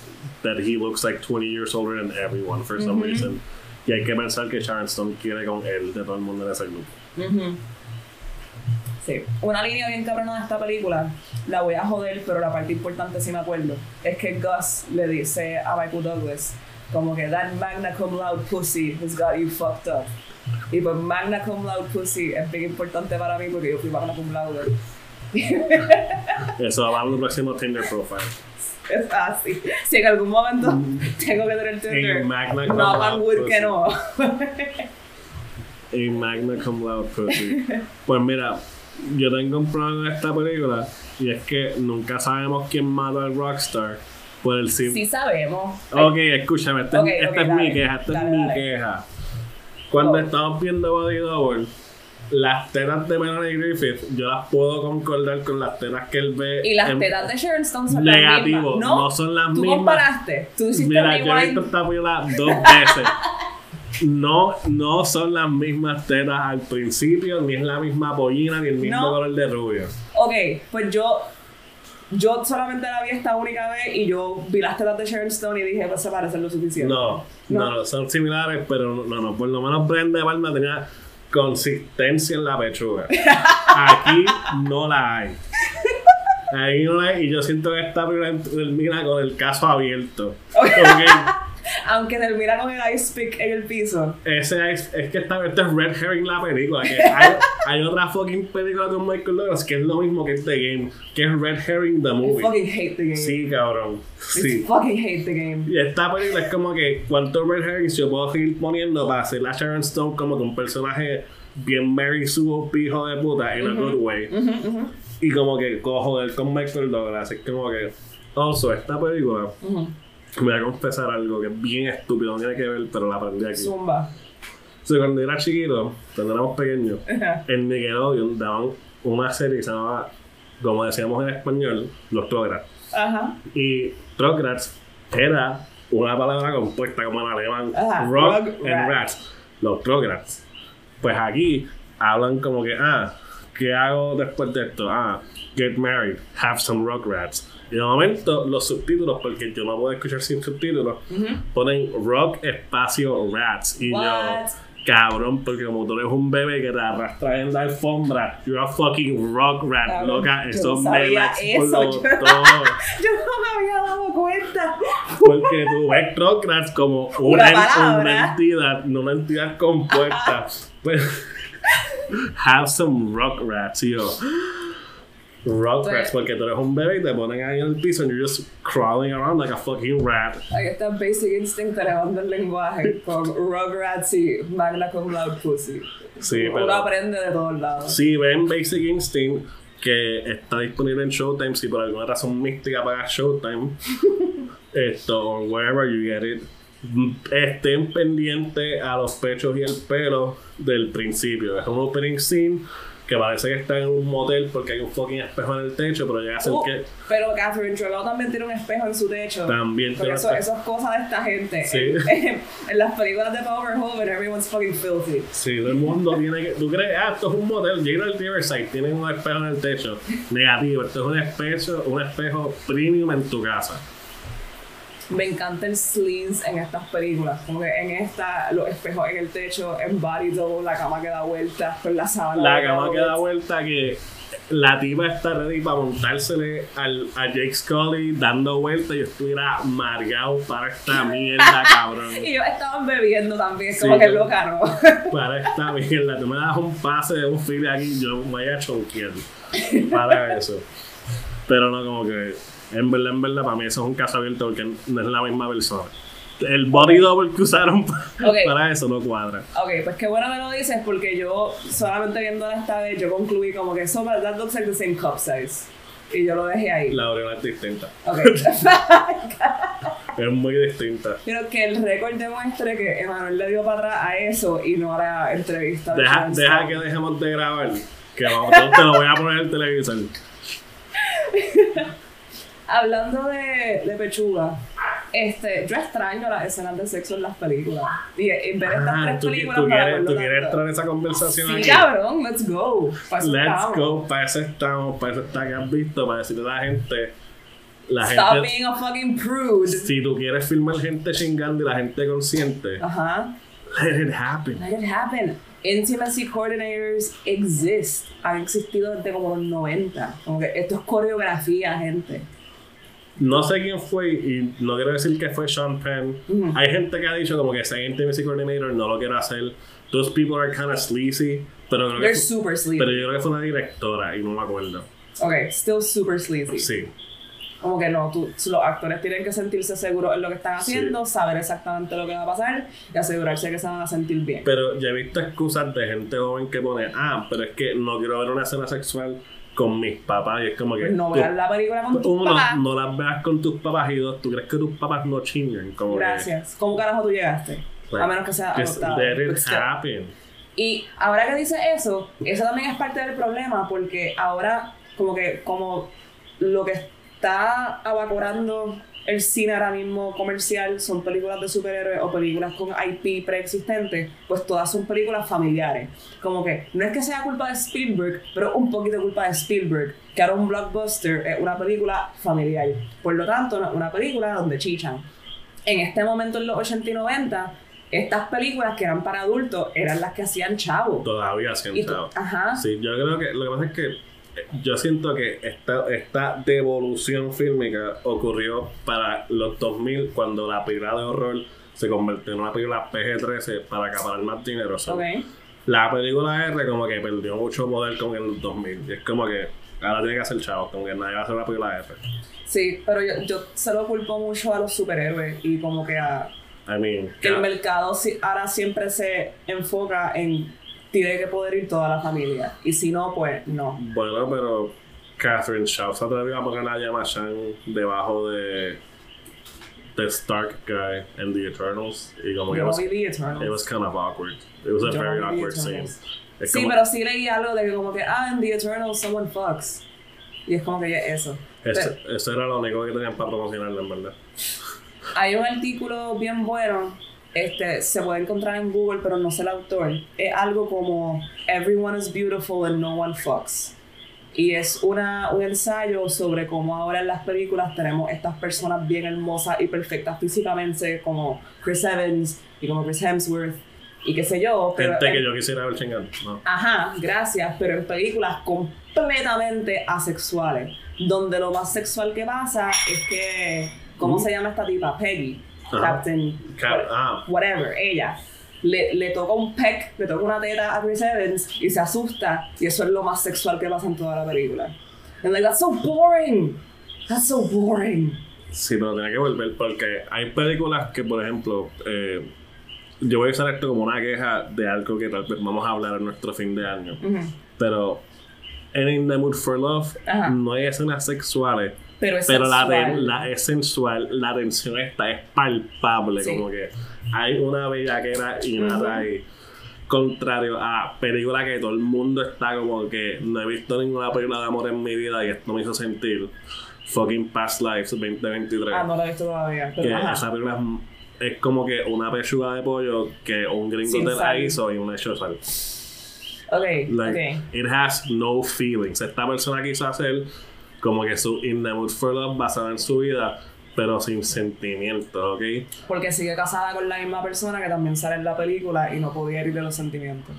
that he looks like 20 years older than everyone for some reason. Y hay que pensar que Sharon Stone quiere con él de todo el mundo en ese club. Ujú. Sí. Una línea bien cabrona de esta película, la voy a joder, pero la parte importante sí me acuerdo, es que Gus le dice a Michael Douglas, como que that magna cum laude pussy has got you fucked up. Y pues magna cum laude pussy es bien importante para mí porque yo fui magna cum laude. Eso va a un próximo Tinder profile. Es así. Si en algún momento tengo que tener Tinder, En magna no hagan wood que no. Y Magna Cum Pussy. Pues mira, yo tengo un problema en esta película y es que nunca sabemos quién mata al Rockstar por el sim. Sí sabemos. Ok, escúchame, esta, es mi queja, esta dale, es mi dale. queja. Cuando Oh. estamos viendo Body Double, las tetas de Melanie Griffith, yo las puedo concordar con las tetas que él ve. Y las en- tetas de Sharon Stone son las mismas. no son las ¿Tú mismas. comparaste? Tú hiciste Mira, yo he visto esta película dos veces. No, no son las mismas tetas al principio, ni es la misma pollina, ni el mismo No. color de rubio. Ok, pues yo. Yo solamente la vi esta única vez y yo vi las tetas de Sharon Stone y dije, pues se parecen lo suficiente. No, no, no, son similares, pero no, no, por lo menos Brenda de Palma tenía consistencia en la pechuga. Aquí no la hay. Ahí no la hay, y yo siento que esta película termina con el caso abierto. Porque Aunque termina con el ice pick en el piso. ese es, es que esta esto es Red Herring la película. Que hay, hay otra fucking película con Michael Douglas que es lo mismo que este game, que es Red Herring the I Movie. fucking hate the game. Sí, cabrón. I Sí. fucking hate the game. Y esta película es como que cuántos Red Herrings yo puedo seguir poniendo para hacer a Sharon Stone como que un personaje bien Mary Sue hijo de puta en a good way. Y como que cojo del con Michael Douglas. Es como que. Also, esta película. Me voy a confesar algo que es bien estúpido, no tiene que ver, pero la aprendí aquí. Zumba. O sea, cuando era chiquito, cuando éramos pequeños, en Nickelodeon daban una serie que se llamaba, como decíamos en español, Los Trograts. Ajá. Y Trograts era una palabra compuesta como en alemán. Ajá, Rock and Rugrats. Rats. Los Trograts. Pues aquí hablan como que, ah, ¿qué hago después de esto? Ah, get married, have some Rugrats. Y de momento los subtítulos, porque yo no puedo escuchar sin subtítulos, ponen Rock espacio Rats. Y What? yo, cabrón, porque como tú eres un bebé que te arrastra en la alfombra, you're a fucking rock rat, Cabrón, loca. Eso no me la explotó. yo- Yo no me había dado cuenta. Porque tú ves Rugrats como una, Una entidad, no una entidad compuesta. Pues, have some Rugrats, y yo. Rugrats, Pues- porque tú eres un bebé y te ponen ahí en el piso and you're just crawling around like a fucking rat. Aquí está Basic Instinct elevando el lenguaje con Rugrats y Magna Cum Laude Pussy. Sí, Uno pero. aprende de todos lados. Si ven Basic Instinct, que está disponible en Showtime, si por alguna razón mística pagas Showtime, esto, or wherever you get it, estén pendientes a los pechos y el pelo del principio. Es un opening scene que parece que está en un motel porque hay un fucking espejo en el techo, pero llega a ser Uh, que Pero Catherine Trello también tiene un espejo en su techo. también tiene eso, es cosa de esta gente. Sí. En, en las películas de Paul Verhoeven, everyone's fucking filthy. Sí, todo el mundo tiene que. ¿Tú crees? Ah, esto es un motel. Llega al Riverside, tiene un espejo en el techo. Negativo, esto es un espejo, un espejo premium en tu casa. Me encanta el sleaze en estas películas. Como que en esta, los espejos en el techo, en body double, la cama que da vueltas con la sábana. La cama que da vuelta que la tipa está ready para montársele al, a Jake Scully dando vuelta y yo estuviera amargado para esta mierda, cabrón. Y ellos estaban bebiendo también, Sí, como que yo- loca, ¿no? Para esta mierda. Tú me das un pase de un file aquí, yo me voy a choquear. Para eso. Pero no, como que. En verdad, en verdad, para mí eso es un caso abierto porque no es la misma persona. El body double que usaron para eso no cuadra. Ok, pues qué bueno que lo dices porque yo solamente viéndola esta vez yo concluí como que so that looks like the same cup size. Y yo lo dejé ahí. La original es distinta. Ok. Es muy distinta. Quiero que el récord demuestre que Emanuel le dio para atrás a eso y no a la entrevista. de Deja, deja que dejemos de grabar. Que vamos, te lo voy a poner en el televisor. Hablando de, de pechuga, este, yo extraño las escenas de sexo en las películas. Y, ver estas Ah, tres tú, películas tú para quieres, tú quieres entrar en esa conversación Sí, aquí. cabrón, let's go. Para Let's estamos. go, para eso estamos, para eso está que has visto, para decirle a la gente. La Stop gente. being a fucking prude. Si tú quieres filmar gente chingando y la gente consciente, Ajá. let it happen. Let it happen. Intimacy coordinators exist. Han existido desde como los 90. Como que esto es coreografía, gente. No sé quién fue y no quiero decir que fue Sean Penn. Ujú. Hay gente que ha dicho como que ese intimacy coordinator no lo quiero hacer. Those people are kind of sleazy. Pero, creo que fue- super sleazy. pero yo creo que fue una directora y no me acuerdo. Ok, still super sleazy. Sí. Como que no, tú, los actores tienen que sentirse seguros en lo que están Sí. haciendo, saber exactamente lo que va a pasar y asegurarse que se van a sentir bien. Pero ya he visto excusas de gente joven que pone, ah, pero es que no quiero ver una escena sexual con mis papás. Y es como que. Pues no tú- veas la película con tus uno, papás. no las veas con tus papás y dos, tú crees que tus papás no chingan. Como que, Gracias. ¿Cómo carajo tú llegaste? Like, a menos que sea adoptado. still. happen. Y ahora que dice eso, eso también es parte del problema porque ahora como que como lo que está abacorando el cine ahora mismo comercial son películas de superhéroes o películas con IP preexistentes, pues todas son películas familiares. Como que no es que sea culpa de Spielberg, pero un poquito culpa de Spielberg, que ahora un blockbuster es una película familiar. Por lo tanto, no es una película donde chichan. En este momento, en los 80 y 90, estas películas que eran para adultos eran las que hacían chavo. Todavía siento. ajá. Sí, yo creo que lo que pasa es que yo siento que esta, esta devolución fílmica ocurrió para los 2000 cuando la película de horror se convirtió en una película PG-13 para acaparar más dinero. So, Ok. La película R como que perdió mucho poder con el 2000. Y es como que ahora tiene que hacer chavos, como que nadie va a hacer una película R. Sí, pero yo, yo se lo culpo mucho a los superhéroes y como que a I mean, que el ca- mercado ahora siempre se enfoca en tiene que poder ir toda la familia y si no pues no bueno, pero Catherine Shaw se atrevió a poner a Yamachan debajo de The Stark Guy en The Eternals. Y como que yo it no was, vi The it Eternals was kind of awkward. It was a Yo no very The awkward scene. Es sí como- pero sí leí algo de que como que ah en The Eternals someone fucks y es como que ya eso Eso, Pero eso era lo único que tenían para promocionarlo, en verdad. hay un artículo bien bueno este se puede encontrar en Google pero no sé el autor es algo como everyone is beautiful and no one fucks y es una, un ensayo sobre cómo ahora en las películas tenemos estas personas bien hermosas y perfectas físicamente como Chris Evans y como Chris Hemsworth y qué sé yo pero Gente en- que yo quisiera ver chingando. No. Ajá, gracias, pero en películas completamente asexuales, donde lo más sexual que pasa es que, ¿cómo Mm. se llama esta tipa? Peggy, Ajá. Captain, Cap- what- ah. whatever, ella. Le, le toca un peck, le toca una teta a Chris Evans y se asusta, y eso es lo más sexual que pasa en toda la película. And like, that's so boring. That's so boring. Sí, pero tenía que volver porque hay películas que, por ejemplo, eh, yo voy a usar esto como una queja de algo que tal vez vamos a hablar en nuestro fin de año. Pero en In the Mood for Love no hay escenas sexuales, Pero es pero la, la es sensual, la tensión está es palpable, Sí. como que hay una bellaquera innata ahí. contrario a película que todo el mundo está como que no he visto ninguna película de amor en mi vida y esto me hizo sentir fucking Past Lives 2023. Ah, no la he visto todavía. Pero, que ajá. esa película es, es como que una pechuga de pollo que un gringo Sin te la sal. hizo y una hecho sal. Ok, Like, ok. it has no feelings. Esta persona quiso hacer como que su In the Mood for Love basada en su vida, pero sin sentimientos, ¿ok? Porque sigue casada con la misma persona que también sale en la película y no podía herirle los sentimientos.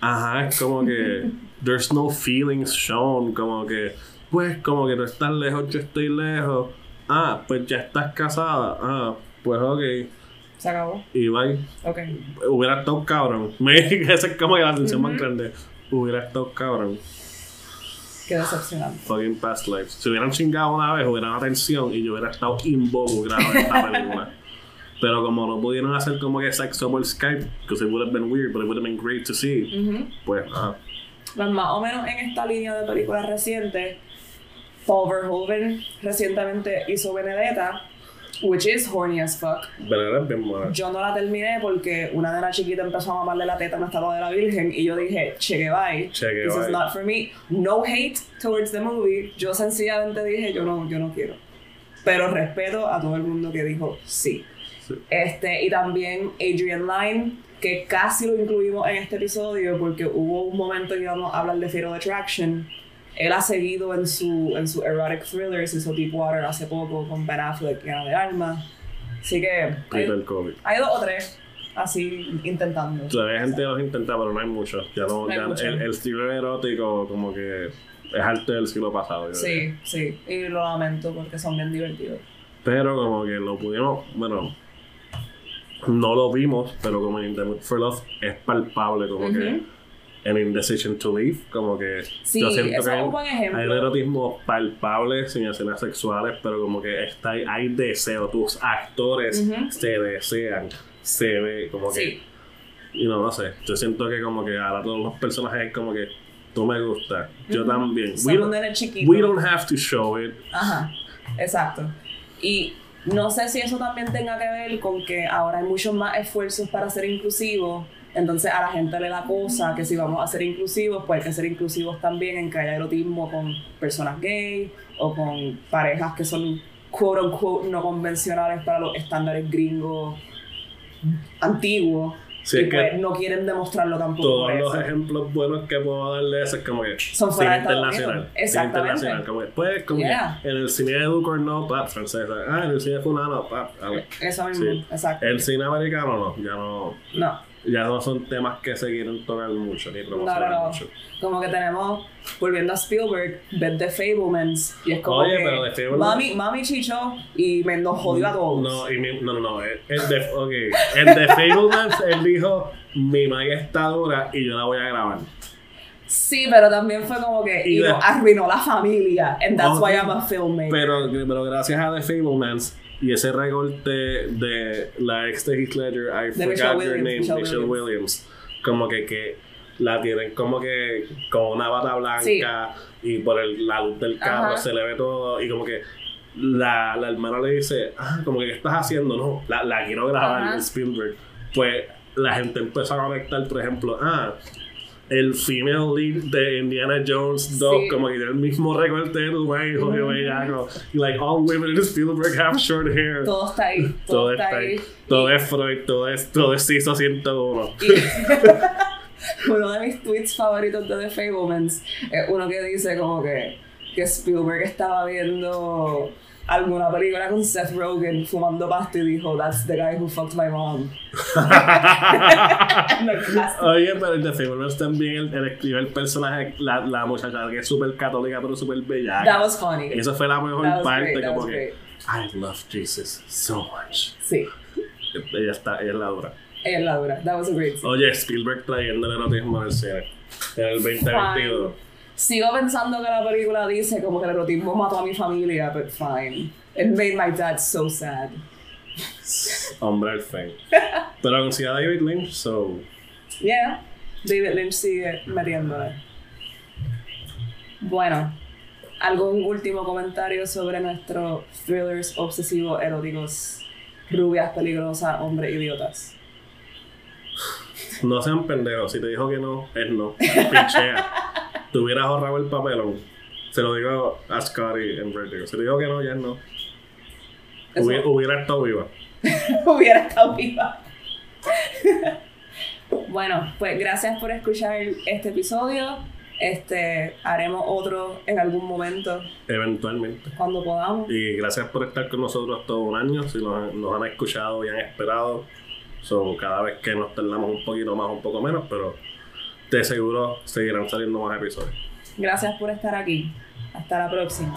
Ajá, es como que there's no feelings shown, como que, pues, como que tú estás lejos, yo estoy lejos. Ah, pues ya estás casada. Ah, pues ok. Se acabó. Y bye. Ok. Hubiera estado cabrón. Me esa es como que la atención más grande. Hubiera estado cabrón. Qué decepcionante. Fucking past lives. Si hubieran chingado una vez, hubiera una tensión y yo hubiera estado involucrado en esta película. Pero como no pudieron hacer como que sexo por Skype, because it would have been weird, but it would have been great to see, pues, ajá. Pues más o menos en esta línea de películas recientes, Paul Verhoeven recientemente hizo Benedetta, which is horny as fuck. Pero bien buena. Yo no la terminé porque una nena chiquita empezó a mamarle la teta a una estatua de la Virgen y yo dije, cheque bye, Cheque this bye. is not for me. No hate towards the movie. Yo sencillamente dije, yo no, yo no quiero. Pero respeto a todo el mundo que dijo sí. Sí. Este, y también Adrian Lyne, que casi lo incluimos en este episodio porque hubo un momento que íbamos a hablar de Fear of Attraction. Él ha seguido en su, en su erotic thrillers, hizo Deepwater hace poco con Ben Affleck y Ana de Alma. Así que hay, Peter COVID. hay dos o tres así intentando. Todavía hay gente que los intenta, pero no hay muchos. Ya no, No ya mucho. el, el estilo erótico como que es arte del siglo pasado. yo diría. Sí, sí. Y lo lamento porque son bien divertidos. Pero como que lo pudimos, bueno, no lo vimos, pero como en Mood for Love es palpable, como Ujú. que en Indecision to Leave, como que Sí, yo siento que hay, un hay erotismo palpable sin escenas sexuales, pero como que está, hay deseo, tus actores se desean, se ve, como que, Sí. y no, no sé, yo siento que como que ahora todos los personajes como que tú me gustas, yo también. We don't, we don't have to show it. Ajá, exacto. Y no sé si eso también tenga que ver con que ahora hay muchos más esfuerzos para ser inclusivos. Entonces a la gente le da cosa que si vamos a ser inclusivos, pues hay que ser inclusivos también en que haya erotismo con personas gay o con parejas que son quote unquote no convencionales para los estándares gringos antiguos. Sí, y es que pues no quieren demostrarlo tampoco. todos los ejemplos buenos que puedo darle de eso es como que Son fuera de cine internacional. Cine Exactamente. internacional. Como que, pues, como Yeah. que en el cine de Ducor no, pap, francesa. Ah, en el cine fulano, pap. Eso mismo, Sí. exacto. El cine americano no, ya no, No. Ya no son temas que se quieren tocar mucho ni promocionar no, no. mucho. Como que tenemos, volviendo a Spielberg, ver The Fablemans. Y es como Oye, que pero The Fablemans- Mami, mami chicho y me nos jodió a todos. No, y mi- no, no, no. El, el de, okay. el de Fablemans, él dijo: Mi malla está dura y yo la voy a grabar. Sí, pero también fue como que Y y de- nos arruinó la familia. And that's why I'm a filmmaker. Pero, pero gracias a The Fablemans y ese recorte de la ex de Heath Ledger, I forgot Michelle your Williams, name, Michelle Michelle Williams. Williams. como que, que la tienen como que con una bata blanca Sí. y por el, la luz del carro Ajá. se le ve todo y como que la, la hermana le dice, ah, como que ¿qué estás haciendo? No, la, la quiero grabar Ajá. Spielberg. Pues la gente empezó a conectar, por ejemplo, ah, el female lead de Indiana Jones 2, Sí. como que el mismo recorte de jodido Ujú. bellaco. Y like all women in Spielberg have short hair. todo está ahí. Todo, Todo está está ahí. ahí. Todo es Freud, todo es, todo es CISO 101. Y uno de mis tweets favoritos de The Fablemans es uno que dice como que, que Spielberg estaba viendo alguna película con Seth Rogen fumando pasto y dijo, That's the guy who fucked my mom. Oye, pero el de Fablemans también, él, él escribe el personaje, la, la muchacha que es súper católica, pero súper bellaca. That was funny. Esa fue la mejor parte, great, como que I love Jesus so much. Sí, Ella está, ella es la dura. ella es la dura. That was a great scene. Oye, Spielberg trayendo el erotismo al cine. En el 2022. Sigo pensando que la película dice como que el erotismo mató a mi familia, but fine. It made my dad so sad. Hombre al fin. Pero considera a David Lynch, so. Yeah, David Lynch sigue metiéndole. Bueno, ¿algún último comentario sobre nuestros thrillers obsesivos eróticos? Rubias, peligrosas, hombres idiotas. No sean pendejos. Si te dijo que no, es no. Pichea. Te hubieras ahorrado el papelón. Se lo digo a Scotty en Vertigo. Si te dijo que no, ya no. Hubiera, hubiera estado viva. hubiera estado viva. bueno, pues gracias por escuchar este episodio. Este, haremos otro en algún momento Eventualmente. cuando podamos. Y gracias por estar con nosotros todo un año. Si nos, nos han escuchado y han esperado. So, cada vez que nos tardamos un poquito más, un poco menos, pero de seguro seguirán saliendo más episodios. Gracias por estar aquí. Hasta la próxima.